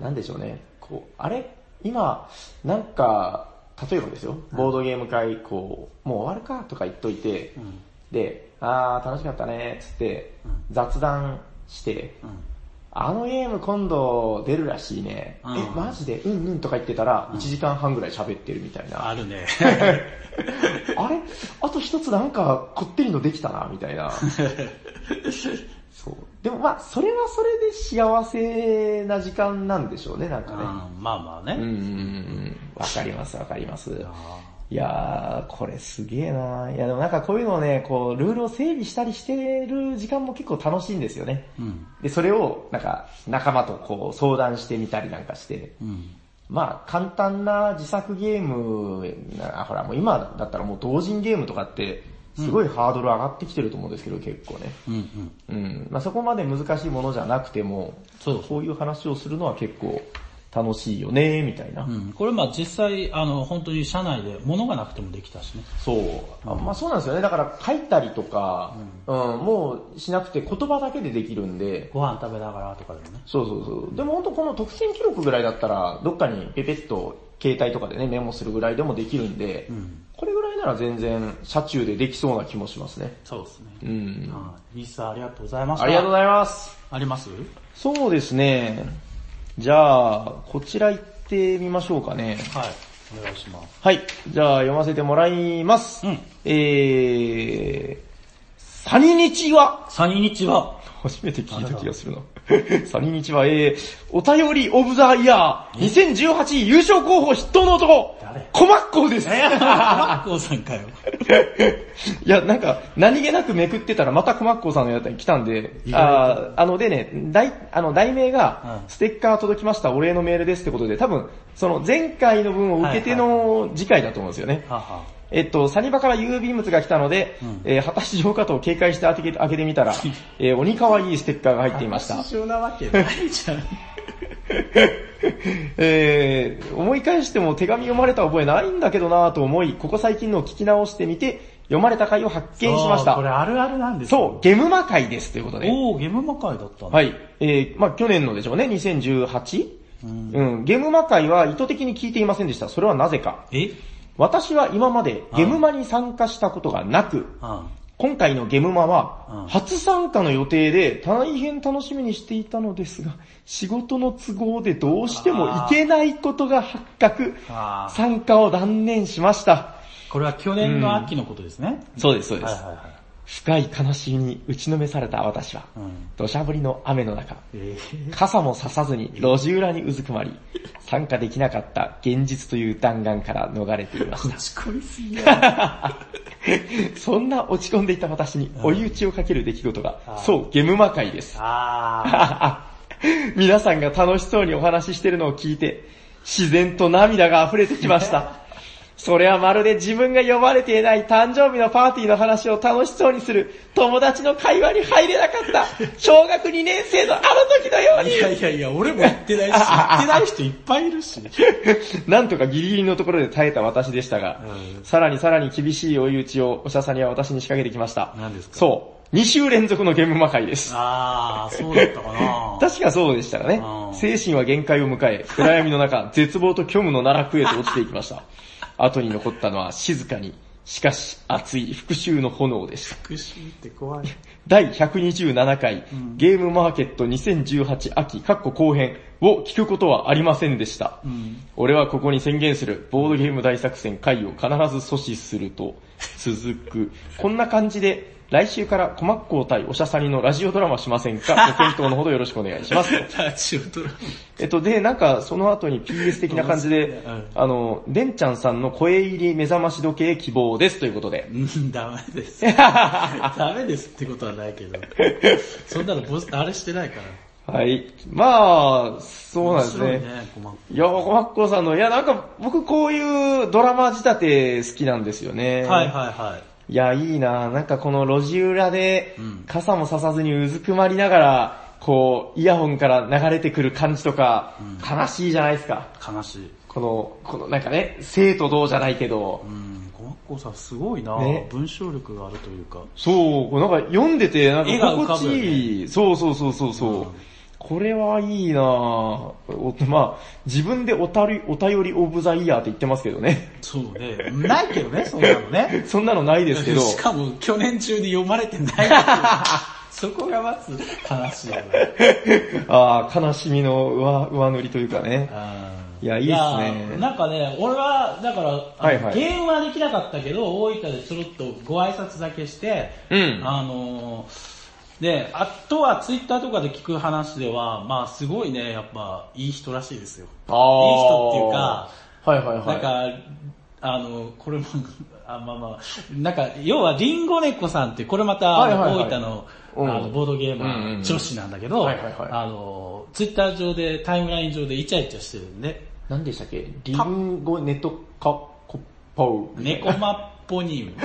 なんでしょうね、こう、あれ今、なんか、例えばですよ、ボードゲーム会、こう、もう終わるかとか言っといて、うん。うん。で、あー楽しかったね、つってうん、雑談して、うん。あのゲーム今度出るらしいね。うんえ、マジでうんうんとか言ってたら、1時間半ぐらい喋ってるみたいな。あるね。(laughs) あれ？あと一つなんかこってりのできたな、みたいな。(laughs) そう。でもまあ、それはそれで幸せな時間なんでしょうね、なんかね。うんまあまあね。うん。わかりますわかります。あいやー、これすげえなーいやでもなんかこういうのをね、こう、ルールを整備したりしてる時間も結構楽しいんですよね。ーうん。で、それを、なんか、仲間とこう、相談してみたりなんかして。うん。まあ、簡単な自作ゲーム、なほら、もう今だったらもう同人ゲームとかって、すごいハードル上がってきてると思うんですけど、結構ね。うんうん。うん。まあそこまで難しいものじゃなくても、そうこういう話をするのは結構楽しいよね、みたいな。うん。これまあ実際、あの、本当に社内で物がなくてもできたしね。そう。あまあそうなんですよね。だから書いたりとか、うん、もうしなくて言葉だけでできるんで、ご飯食べながらとかでもね。そうそうそう。でも本当この特選記録ぐらいだったら、どっかにペペッと携帯とかでね、メモするぐらいでもできるんで、うん。これぐらいなら全然車中でできそうな気もしますね。そうですね。うん。はい。リスさんありがとうございました。ありがとうございます。あります？そうですね。じゃあ、こちら行ってみましょうかね。はい。お願いします。はい。じゃあ読ませてもらいます。うん。えー、サニニチは？サニ日は、(laughs) 初めて聞いた気がするな。サニニチは、えー、お便りオブザイヤー、2018優勝候補筆頭の男誰、コマッコーです。え？ー、マッコーさんかよ。(laughs) いや、なんか、何気なくめくってたらまたコマッコーさんのやつに来たんで、あーあのでね、題、あの、題名がう、んステッカー届きました、お礼のメールですってことで、多分、その前回の分を受けての次回だと思うんですよね。はは。えっと、サニバから郵便物が来たので、うんえー果たし状かと警戒して開けて開けてみたら、えー鬼可愛いステッカーが入っていました。一なわけないじゃん。(laughs) えー思い返しても手紙読まれた覚えないんだけどなぁと思い、ここ最近のを聞き直してみて、読まれた回を発見しましそうこれた。あるあるなんですそう、ゲムマ回ですということで。おー、ゲーム魔界だった。はいい。えー、まあ去年のでしょうね、2018? うん、うん、ゲームマ会は意図的に聞いていませんでした。それはなぜか。え？私は今までゲムマに参加したことがなく、うん。今回のゲムマうんは、初参加の予定で大変楽しみにしていたのですが、仕事の都合でどうしても行けないことが発覚、参加を断念しました。これは去年の秋のことですね。そうです、そうです。はいはいはい。深い悲しみに打ちのめされた私は、うん。土砂降りの雨の中、えー、傘もささずに路地裏にうずくまり、参加できなかった現実という弾丸から逃れていました。落ち込みすぎや。(laughs) そんな落ち込んでいた私に追い打ちをかける出来事がそう、ゲムマ会です。あ (laughs) 皆さんが楽しそうにお話ししてるのを聞いて、自然と涙が溢れてきました。それはまるで自分が呼ばれていない誕生日のパーティーの話を楽しそうにする友達の会話に入れなかった小学2年生のあの時のようー。いやにいやいや、俺も言ってないし、言ってない人いっぱいいるし。(laughs) なんとかギリギリのところで耐えた私でしたが、うんさらにさらに厳しい追い打ちをおしゃさには私に仕掛けてきました。何ですか？そう、2週連続のゲーム魔会です。あー、そうだったかな (laughs) 確かそうでしたらねう。ん精神は限界を迎え、暗闇の中、絶望と虚無の奈落へと落ちていきました。後に残ったのは静かに、しかし熱い復讐の炎でした。復讐って怖い。第127回、うんゲームマーケット2018秋、カッコ後編を聞くことはありませんでした。うん。俺はここに宣言する、ボードゲーム大作戦回を必ず阻止すると、続く。こんな感じで、来週からコマッコー対おしゃさにのラジオドラマしませんか (laughs) ご検討のほどよろしくお願いします。ラジオドラマ。えっと、で、なんか、その後に PS 的な感じでうん、あの、デンちゃんさんの声入り目覚まし時計希望ですということで。うん、ダメです。(laughs) ダメですってことはないけど。(laughs) そんなのボス、あれしてないから。はい。まあ、そうなんですね。いや、コマッコーさんの、いや、なんか、僕こういうドラマ仕立て好きなんですよね。はいはいはい。いや、いいななんかこの路地裏でうん、傘もささずにうずくまりながら、こう、イヤホンから流れてくる感じとか、悲しいじゃないですか。悲しい。この、このなんかね、生と同じゃないけどう、ん、コマッコさんすごいな、ね文章力があるというか。そう、なんか読んでて、なんか絵が浮か心地ぶよねいい。そうそうそうそうそう。うんこれはいいなぁおまあ、自分でおたり、お便りオブザイヤーって言ってますけどね。そうね。ないけどね、そんなのね。(laughs) そんなのないですけど。しかも去年中に読まれてないっていうそこがまず悲しいよね。(laughs) ああ、悲しみの上上塗りというかね。いやいいっすねやなんかね、俺は、だから、はいはいゲームはできなかったけど、大分でちょろっとご挨拶だけして、うんあのーで、あとはツイッターとかで聞く話では、まあすごいね、やっぱいい人らしいですよ。ああ。いい人っていうか、はいはいはい。なんか、あの、これも、あ、まあまあ、なんか、要はリンゴ猫さんって、これまた、大分の、うんあの、ボードゲームうんうんうん女子なんだけど、あの、ツイッター上で、タイムライン上でイチャイチャしてるんで、何でしたっけ？リンゴネトカコッポウ。猫マッポニウム。(laughs)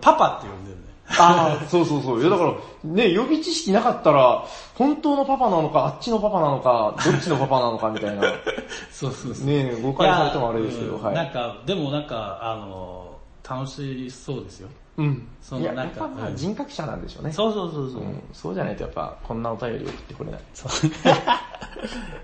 パパって呼んでるね。ああ、そうそうそう。いやだから、ね、予備知識なかったら、本当のパパなのか、あっちのパパなのか、どっちのパパなのかみたいな。(laughs) そうそうそう。ね誤解されてもあれですけど、はい。なんか、でもなんか、あの、楽しそうですよ。うん。そのいや、なんかやっぱまあうん人格者なんでしょうね。そうそうそうそう。うん。そうじゃないとやっぱ、こんなお便り送ってこれない。そう (laughs)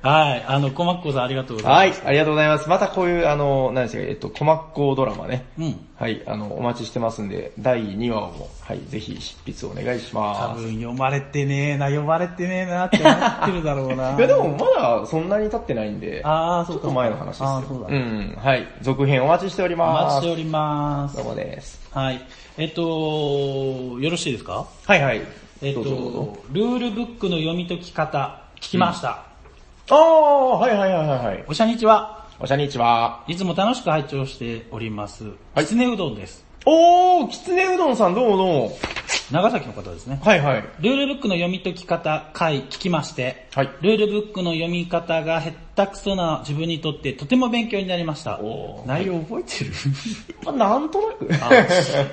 はい、あの、コマッコさんありがとうございます。はい、ありがとうございます。またこういう、あの、何でしたっけ、えっと、コマッコドラマね。うん。はい、あの、お待ちしてますんで、第2話も、はい、ぜひ執筆お願いし多ます。分読まれてねえな、読まれてねえなって思ってるだろうな。(laughs) いやでもまだそんなに経ってないんで、あーそうかちょっと前の話ですよ。あーそうだん、はい。続編お待ちしておりおます。待ちしておりますどう。もです。はい。えっと、よろしいですか？はいはい。えっとルールブックの読み解き方、聞きました。ああ、はいはいはいはいはい。おしゃにちは。おしゃにちは。いつも楽しく拝聴しております。はいきつねうどんです。おー、きつねうどんさんどうもどうも。長崎の方ですね。はいはい。ルールブックの読み解き方回聞きまして、はいルールブックの読み方がへったくそな自分にとってとても勉強になりました内容覚えてる？(laughs) まあ、なんとなく。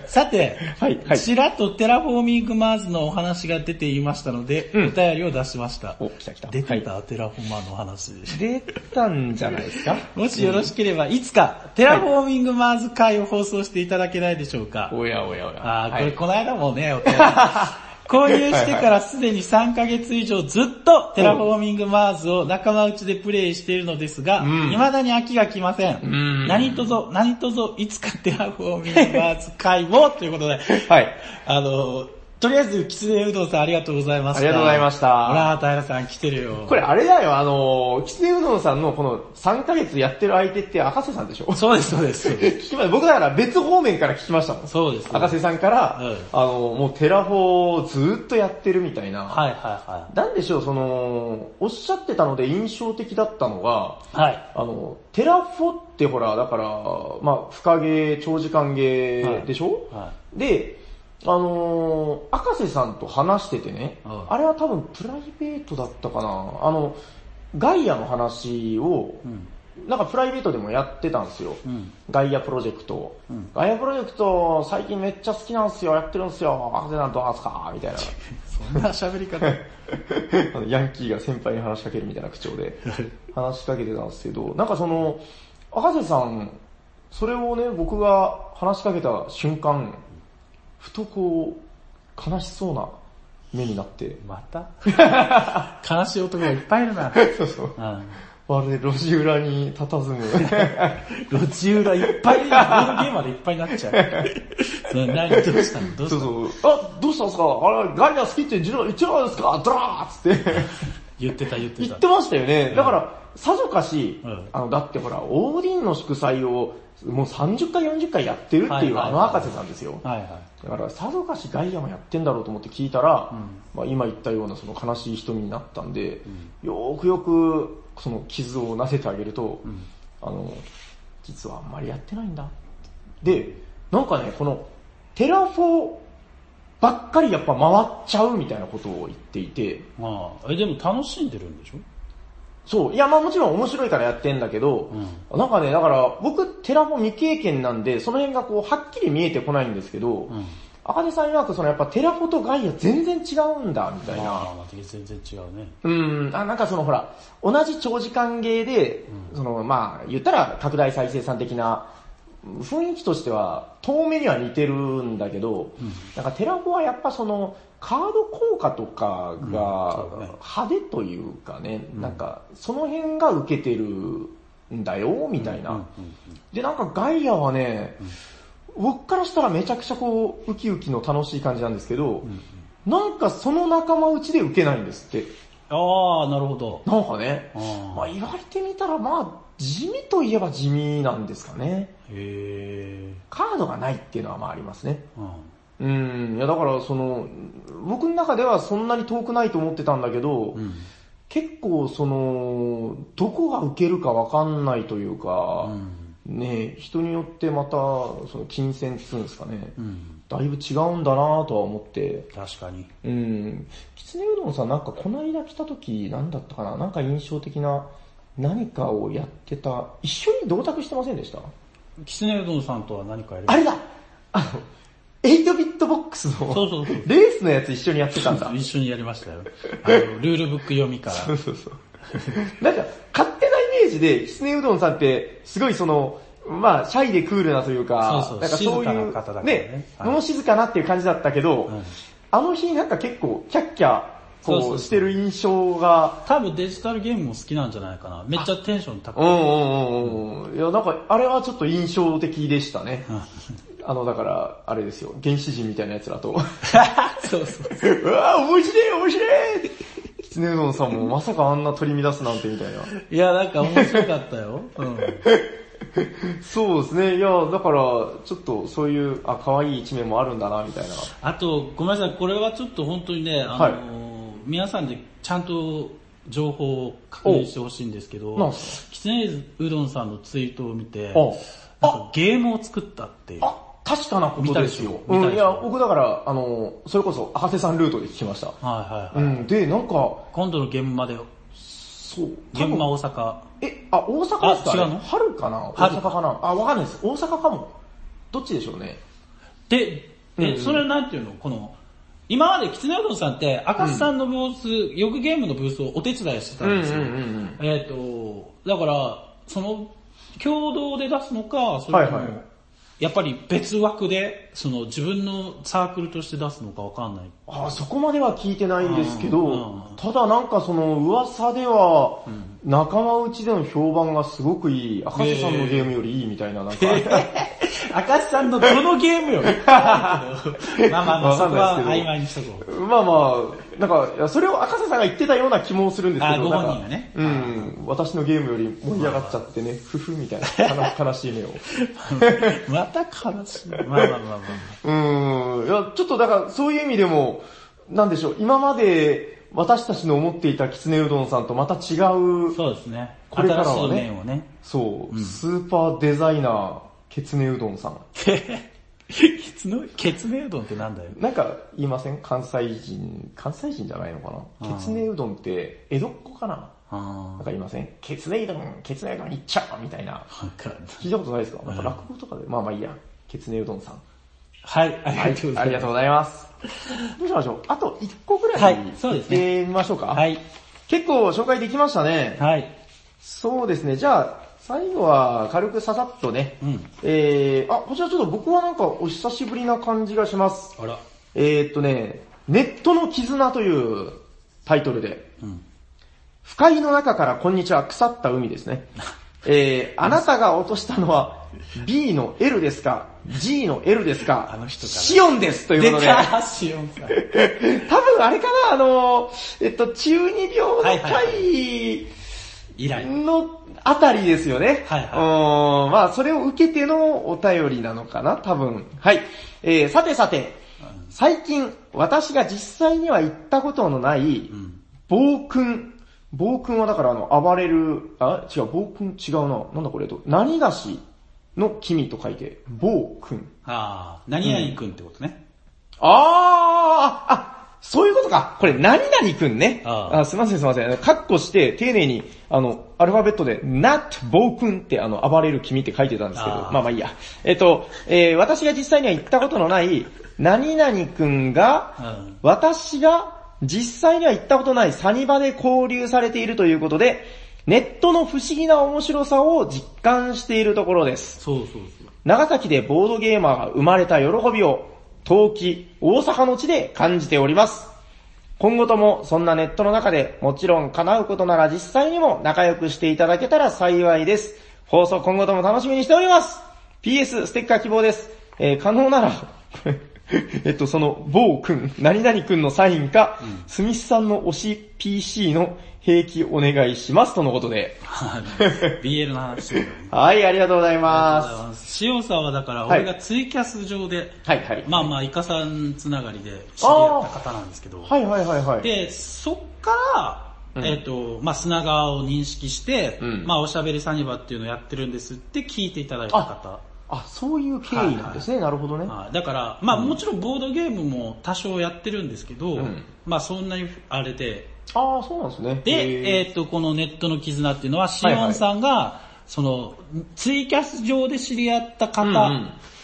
さて、はいはいちらっとテラフォーミングマーズのお話が出ていましたので、うんお便りを出しました。お、来た来た。出てた、はテラフォーマーのお話。い出たんじゃないですか？(laughs) もしよろしければ、いつかテラフォーミングマーズ回を放送していただけないでしょうか？おやおやおや。あー、これはいこの間もね、お便り (laughs) 購入してからすでに3ヶ月以上ずっとテラフォーミングマーズを仲間内でプレイしているのですが、うん未だに飽きが来ません。ん何とぞ、何とぞ、いつかテラフォーミングマーズ回をということで、はい。あの、とりあえず、きつねうどんさんありがとうございました。ありがとうございましたほら、平さん来てるよ。これあれだよ、あの、きつねうどんさんのこの3ヶ月やってる相手って赤瀬さんでしょ？そうです、そうです。(laughs) 聞きま僕だから別方面から聞きましたもん。そうです。赤瀬さんから、うんあの、もうテラフォをずーっとやってるみたいな。はいはいはなんでしょう、その、おっしゃってたので印象的だったのが、い。はい。あの、テラフォってほら、だから、まあ、深ゲー、長時間ゲーでしょ、はで、あのー、赤瀬さんと話しててね、うんあれは多分プライベートだったかな、あの、ガイアの話を。なんかプライベートでもやってたんですよ。うん。ガイアプロジェクトを、うんガイアプロジェクト最近めっちゃ好きなんすよ、やってるんすよ、赤瀬さんどうなんすか？みたいな。そんな喋り方。(laughs) ヤンキーが先輩に話しかけるみたいな口調で話しかけてたんですけど、なんかその、赤瀬さん、それをね、僕が話しかけた瞬間、ふとこう、悲しそうな目になって、また？(laughs) 悲しい男がいっぱいいるな。そうそう。うん。まるで路地裏に佇む。(laughs) 路地裏いっぱい。ボードゲーマーでいっぱいになっちゃう。(laughs) それ何？どうしたの？どうしたそうのそう。あ、どうしたんですか？あれ、ガイア好きって言っちゃうんですか？ドラーっつって。言ってた言って。言ったてましたよね。だから、さぞかし、うん。あの、だってほら、オーディンの祝祭をもう30回40回やってるっていうあの赤瀬さんですよ。はいはい。だから、さぞかしガイアもやってんだろうと思って聞いたら、うん。まあ、今言ったようなその悲しい瞳になったんで、よーくよくその傷をなせてあげると、ん。あの、実はあんまりやってないんだ。で、なんかね、このテラフォばっかりやっぱ回っちゃうみたいなことを言っていて、まあ、え、でも楽しんでるんでしょ？そう。いや、まあもちろん面白いからやってんだけど、なんかね、だから僕、テラフォ未経験なんで、その辺がこう、はっきり見えてこないんですけど、うん。赤瀬さん曰くそのやっぱテラフォとガイア全然違うんだ、みたいな。まあまあ、全然違うね。うん、あ、なんかそのほら、同じ長時間ゲーで、そのまあ、言ったら拡大再生産的な、雰囲気としては、遠目には似てるんだけど、なんかテラフォはやっぱその、カード効果とかが派手というかね、なんかその辺が受けてるんだよ、みたいな。うんうんで、なんかガイアはね、僕からしたらめちゃくちゃこう、ウキウキの楽しい感じなんですけど、なんかその仲間内で受けないんですって。ああ、なるほど。なんかね、まあ言われてみたらまあ、地味といえば地味なんですかね。へカードがないっていうのはまあありますね。ーうん。うん、いやだからその、僕の中ではそんなに遠くないと思ってたんだけど、うん。結構その、どこが受けるかわかんないというか、ね人によってまた、その金銭っつうんですかね、うん。だいぶ違うんだなとは思って、確かに。うん。きつねうどんさんなんかこの間来た時なんだったかななんか印象的な何かをやってた、一緒に同卓してませんでした？きつねうどんさんとは何かやりあれだあの、8ビットボックスのそうそうそう。レースのやつ一緒にやってたんだ。一緒にやりましたよ。あの、ルールブック読みから。そうそうそう。なんか、勝手なイメージで、きつねうどんさんって、すごいその、まあ、シャイでクールなというか、そうそうなんかそういう、ねはい物静かなっていう感じだったけど、うんあの日なんか結構、キャッキャ、こう、してる印象が、多分デジタルゲームも好きなんじゃないかな。めっちゃテンション高い。うんうんうんうん。いや、なんか、あれはちょっと印象的でしたね。あの、だから、あれですよ、原始人みたいなやつらと。(laughs) そうそう。うわぁ、面白い面白いきつねうどんさんもまさかあんな取り乱すなんてみたいな。いや、なんか面白かったよ。うん。(laughs) そうですね。いや、だから、ちょっとそういう、あ、可愛い一面もあるんだな、みたいな。あと、ごめんなさい、これはちょっと本当にね、あの、はい皆さんでちゃんと情報を確認してほしいんですけどきつねうどんさんのツイートを見て、おなんかゲームを作ったっていう。あ、確かなことですよ。うん、いや、僕だから、あの、それこそ、赤瀬さんルートで聞きました。はいはいはい。うん、で、なんか、今度の現場で、そう、現場大阪。え、あ、大阪ですか？あ違うの？春かな？大春阪かな？あ、わかんないです。大阪かも。どっちでしょうね。で、え、うんそれはなんていうの？この、今まできつねうどんさんって、赤瀬さんのブース、よくゲームのブースをお手伝いしてたんですよ。ん。えっ、と、だから、その、共同で出すのか、それとも、はいはいやっぱり別枠で、その自分のサークルとして出すのかわかんない。あそこまでは聞いてないんですけうんどうん、ただなんかその噂では、仲間内での評判がすごくいい、赤瀬さんのゲームよりいいみたいな、なんか、赤瀬 (laughs) さんのどのゲームよ (laughs) まあまあまあ、わそこは曖昧にしとこう。まあまあ、なんか、それを赤瀬さんが言ってたような気もするんですけど、あご本人がねうん、私のゲームより盛り上がっちゃってね、ふふみたいな悲悲しい目を。(laughs) また悲しい。まあまあまあまあ。うん、いや、ちょっとだからそういう意味でも、なんでしょう、今まで私たちの思っていたきつねうどんさんとまた違う、そうですね。これからはね。ね。そう、スーパーデザイナー、きつねうどんさん。ケツの、ケツネうどんってなんだよ。なんか言いません？関西人、関西人じゃないのかな？きつねうどんって江戸っ子かな？あなんか言いません？きつねうどん、きつねうどんいっちゃうみたいな。聞いたことないですか？なんか落語とかで、まあまあいいや。きつねうどんさん。はい、ありはいがとうございます。ありがとうございます。どうしましょう？あと1個ぐらいはいそうですね行ってみましょうか？はい。結構紹介できましたね。はい。そうですね。じゃあ、最後は軽くささっとね。うん。えー、あ、こちらちょっと僕はなんかお久しぶりな感じがします。あら。えーっとね、ネットの絆というタイトルで、うん。不快の中からこんにちは腐った海ですね。(laughs) えー、あなたが落としたのは B の L ですか ?G の L ですかあの人からシオンですという出ことで。たシオンさん。(laughs) 多分あれかなあの、えっと、中二病のはい以来。のあたりですよね。はいはうんまあ、それを受けてのお便りなのかな多分。はい。えー、さてさて、最近私が実際には行ったことのない、うん。暴君。暴君はだからあの、暴れる、あ、違う、暴君？違うな。なんだこれと。何がしの君と書いて、暴君。ああ、何々くんってことね。あー、あ、そういうことか。これ、何々くんね。あああすいませんすいません。カッコして、丁寧に、あの、アルファベットで、not 暴君って、あの、暴れる君って書いてたんですけど、ああまあまあいいや。えっと、えー私が実際には行ったことのない、何々くんが、うん。私が実際には行ったことないサニバで交流されているということで、ネットの不思議な面白さを実感しているところです。そうそうそう。長崎でボードゲーマーが生まれた喜びを、冬季、大阪の地で感じております。今後ともそんなネットの中でもちろん叶うことなら実際にも仲良くしていただけたら幸いです。放送今後とも楽しみにしております。PS ステッカー希望です。えー可能なら、(laughs) えっと、その、某くん、何々くんのサインか、スミスさんの推し PC の兵器お願いしますとのことで。はい BL の話を。(laughs) はい、ありがとうございます。塩さんはだから、はい俺がツイキャス上で、す。はい、はい。まあまあ、イカさんつながりで知り合った方なんですけど、はい、はい、はい、はい。で、そっから、うんえっ、と、まあ、砂川を認識して、うんまあ、おしゃべりサニバっていうのをやってるんですって聞いていただいた方。あ、そういう経緯なんですね。なるほどね。はいだから、まあ、もちろんボードゲームも多少やってるんですけど、うんまあ、そんなにあれで、ああ、そうなんですね。で、へえっ、と、このネットの絆っていうのは、シはいはい。オンさんが、その、ツイキャス上で知り合った方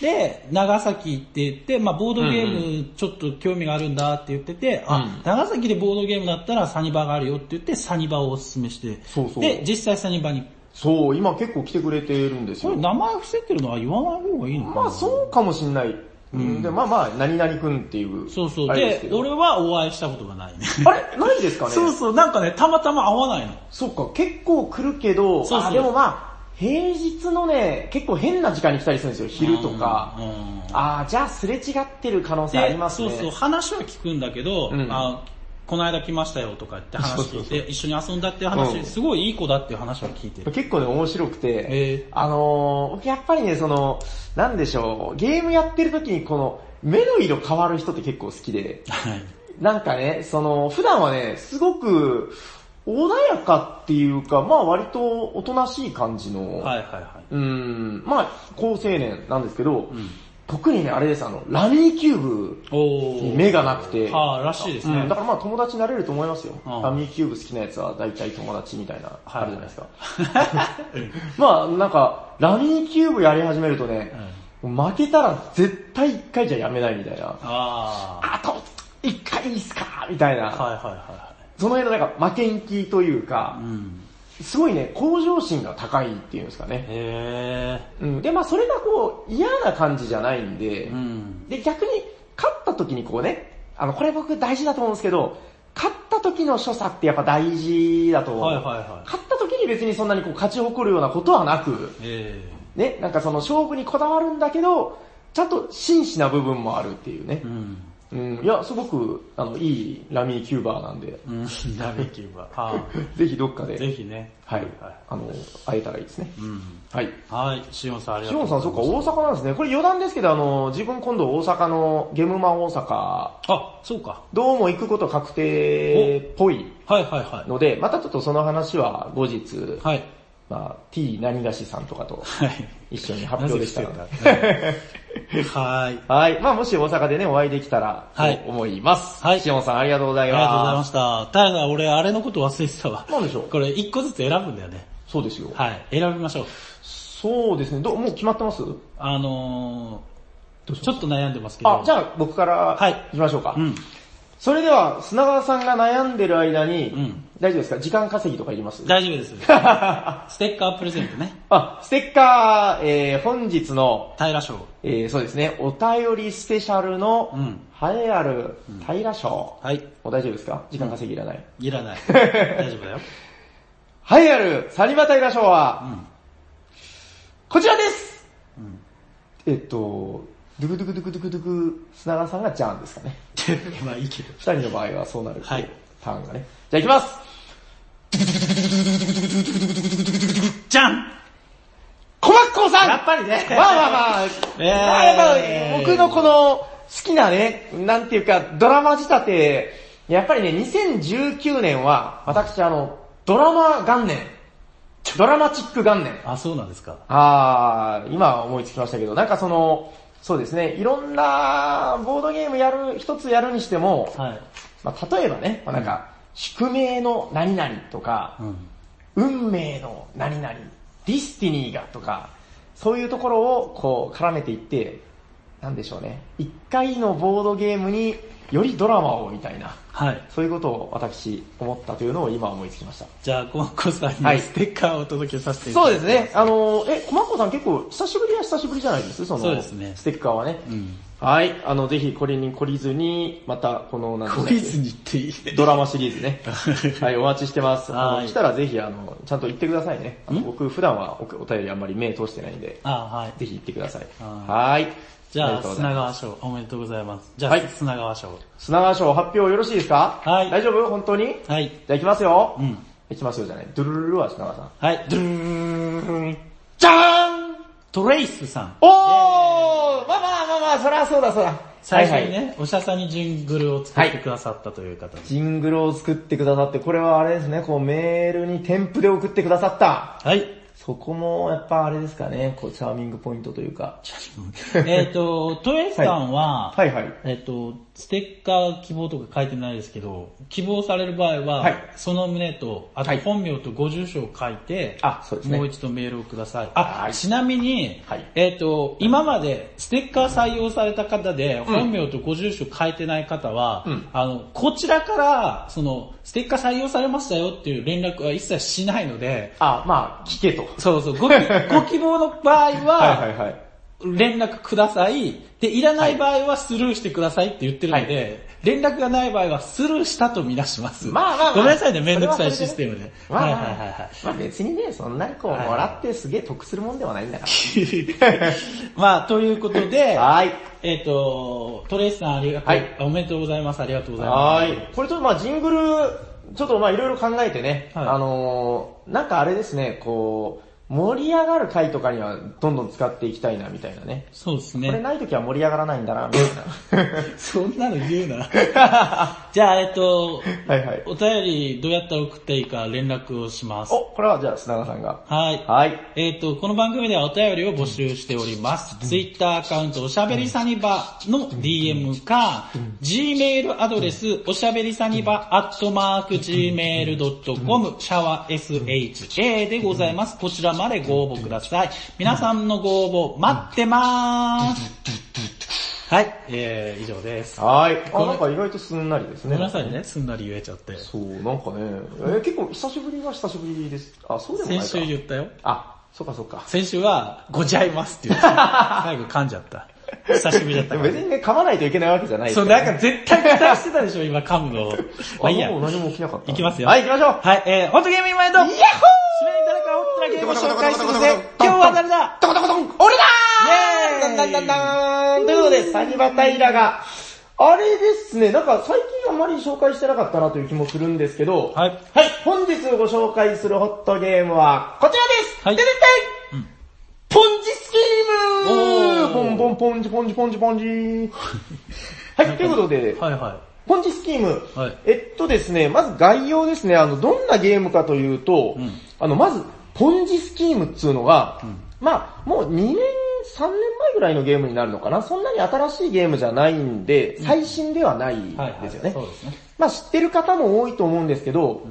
で、長崎って言って、まあボードゲームちょっと興味があるんだって言ってて、あうん、長崎でボードゲームだったらサニバがあるよって言って、サニバをおすすめして、そうそう。で、実際サニバに、そう、今結構来てくれてるんですよ。これ。名前伏せてるのは言わない方がいいのかな？まあそうかもしんない。うん、で、まあまあ、何々くんっていう。そうそう。で俺はお会いしたことがないね。(laughs) あれ？ないですかね？(laughs) そうそう、なんかね、たまたま会わないの。そっか、結構来るけど、そうそうあ、でもまあ、平日のね、結構変な時間に来たりするんですよ、昼とか。うんうんああ、じゃあすれ違ってる可能性ありますね。そうそう、話は聞くんだけど、うんあこの間来ましたよとかって話聞いて、一緒に遊んだっていう話、うんすごいいい子だっていう話は聞いて。結構ね、面白くて、えあのー僕やっぱりね、その、なんでしょう、ゲームやってる時にこの、目の色変わる人って結構好きで、はい。なんかね、その、普段はね、すごく、穏やかっていうか、まあ割とおとなしい感じの、はいはいはうーん、まあ、高青年なんですけど、い。うん。特にね、あれです、あの、ラミーキューブ。に目がなくて、はあ、らしいですね。うん、だからまあ友達になれると思いますよ。うんラミーキューブ好きなやつは大体友達みたいな、はいあるじゃないですか。(laughs) まあなんか、ラミーキューブやり始めるとね、負けたら絶対一回じゃやめないみたいな。ああと一回いいっすかみたいな。あ。はいはいはその辺のなんか負けん気というか。う、ん。すごいね、向上心が高いっていうんですかね。へうん。で、まあそれがこう嫌な感じじゃないんで、ー。うん。で、逆に、勝った時にこうね、あの、これ僕大事だと思うんですけど、勝った時の所作ってやっぱ大事だと思う。はいはいはい。勝った時に別にそんなにこう勝ち誇るようなことはなく、えね、なんかその勝負にこだわるんだけど、ちゃんと真摯な部分もあるっていうねー。う。ん。うん、いや、すごく、あの、いいラミーキューバーなんで、うん。ラミキューバー。(laughs) はぜひどっかい。ぜで、ひね。はいはい。、あの、会えたらいいですね。うん。はい。はい、シオンさんありがシとうオンさん、ございます。そっか、大阪なんですね。これ余談ですけど、あの、自分今度大阪のゲムマ大阪、あ、そうか。どうも行くこと確定っぽいはいはいはい。ので、またちょっとその話は後日、はい。まあ、T 何がしさんとかとはい。一緒に発表できたら。なぜ伏せたはい。(laughs) はい。まあ、もし大阪でね、お会いできたら、とはい思います。はいシオンさんありがとうございありがとうございま。ますした。ただ俺あれのこと忘れてたわ。なんでしょう？これ一個ずつ選ぶんだよね。そうですよ。はい。選びましょう。そうですね。ど、もう決まってます？あのー、ちょっと悩んでますけど。あ、じゃあ僕からはい行きましょうか。うん。それでは、砂川さんが悩んでる間に、うん大丈夫ですか？時間稼ぎとかいります？大丈夫です。(laughs) ステッカープレゼントね。あ、ステッカー、えー、本日の、平賞。えー、そうですね、お便りスペシャルの、うん栄えある平賞。はい。もう大丈夫ですか？時間稼ぎいらない。いらない。(laughs) 大丈夫だよ。栄えあるサニバ平賞は、うん。こちらですうん。えっと、ドゥクドゥクドゥクドゥクドゥク、砂川さんがジャンですかね。まあいいけど。二人の場合はそうなる。はいターンがね。じゃあ行きますじゃん小学校さんやっぱりね。まあまあまあ、えーまあやっぱ僕のこの好きなね、なんていうかドラマ仕立て、やっぱりね、2019年は私あの、ドラマ元年、ドラマチック元年。あ、そうなんですか。あー、今思いつきましたけど、なんかその、そうですね、いろんなボードゲームやる、一つやるにしても、はい。まあ、例えばね、まあ、なんか、宿命の何々とか、うん。運命の何々、 destiny がとか、そういうところをこう絡めていって、なんでしょうね。一回のボードゲームによりドラマをみたいな、はい。そういうことを私思ったというのを今思いつきました。じゃあ、コマコさんはいにステッカーをお届けさせていただきます。そうですね。あの、え、コマコさん結構久しぶりは久しぶりじゃないです？その、そうですねステッカーはね。うん。はい。あの、ぜひこれに懲りずに、またこの、なん懲りずにっていい。ドラマシリーズね。(laughs) はい、お待ちしてます。あの、はい来たらぜひ、あの、ちゃんと言ってくださいね。僕普段はおお便りあんまり目通してないんで、あ、はい。ぜひ言ってください。ははい。じゃあ、砂川賞、おめでとうございます。じゃあ、はい砂川賞。砂川賞発表よろしいですか？はい大丈夫？本当に？じはい。ゃあ行きますよ。うん。行きますよじゃない。ドゥルルルは砂川さん。はい。ドゥーン。じゃーんトレイスさん。おーまあまあまあまあ、そらそうだそうだ。最初にはいはいね、おしゃさんにジングルを作ってくださったという方です。ジングルを作ってくださって、これはあれですね、こうメールに添付で送ってくださった。はい。そこもやっぱあれですかね、こうチャーミングポイントというか。えっと、トレイスさんは、はいはい。えっと、ステッカー希望とか書いてないですけど、希望される場合は、はいその旨と、あとはい本名とご住所を書いて、あ、そうですね。もう一度メールをください。あは、いちなみに、はいえっ、と、今までステッカー採用された方で、本名とご住所書いてない方は、うんあの、こちらから、その、ステッカー採用されましたよっていう連絡は一切しないので、あ、まあ、聞けと。そうそう、ごきご希望の場合は (laughs) いは、はいはい。連絡ください。で、いらない場合はスルーしてくださいって言ってるので、連絡がない場合はスルーしたとみなします。まあまあまあごめんなさいね、めんどくさいシステムで。まあまあはいはいはいはい。まあ別にね、そんなにこう、はいもらってすげえ得するもんではないんだか (laughs) まあ、ということで、ら。はい。えっ、と、トレイスさんありがとう、はいおめでとうございます。ありがとうございます。はい。これちょっとまあジングル、ちょっとまあいろいろ考えてね、はいあのー、なんかあれですね、こう、盛り上がる回とかにはどんどん使っていきたいなみたいなね。そうですこれね。ない時は盛り上がらないんだな、みたいな。(laughs) そんなの言うな。(laughs) じゃあ、えっ、と、はいはい。お便りどうやったら送っていいか連絡をします。お、これはじゃあ砂川さんが。はい。はい。えっ、と、この番組ではお便りを募集しております。ツイッターアカウント、おしゃべりサニバの DM か、Gmail アドレス、おしゃべりサニバアットマーク Gmail.com、シャワー SHA でございます。こちらまでご応募ください。皆さんのご応募待ってまーす。はい、えー、以上です。はい。あ、なんか意外とすんなりですね。ごめんなさいね、すんなり言えちゃって。そう、なんかね、えー結構久しぶりは久しぶりです。あ、そうでもない先か。週言ったよ。あ、そっかそっか。先週は、ごじゃいますって言ってた。(laughs) 最後噛んじゃった。久しぶりだったからでも別。にね、噛まないといけないわけじゃないですそう、からなんか絶対期待してたでしょ、今噛むの。(laughs) まあいいや。もう何も起きなかった。いきますよはい、行きましょう。はい、えー、ホットゲームインマインドヤッホーなゲームを紹介してください。今日は誰だ？トコトコトン俺だイェーイ！ーだんだんだんだんということで、サニバタイラが、あれですね、なんか最近あんまり紹介してなかったなという気もするんですけど、はい。はい、本日ご紹介するホットゲームはこちらです！はい。てててん！うんポンジスキーム！おー。ポンポンポンジポンジポンジポンジ。(laughs) はい、ということで、はいはポンジスキーム。はい。えっとですね、まず概要ですね、あの、どんなゲームかというと、うん。あの、まず、ポンジスキームっつうのが、んまあ、もう2年、3年前ぐらいのゲームになるのかなそんなに新しいゲームじゃないんで、最新ではない。ですよね。そうですね。まあ知ってる方も多いと思うんですけど、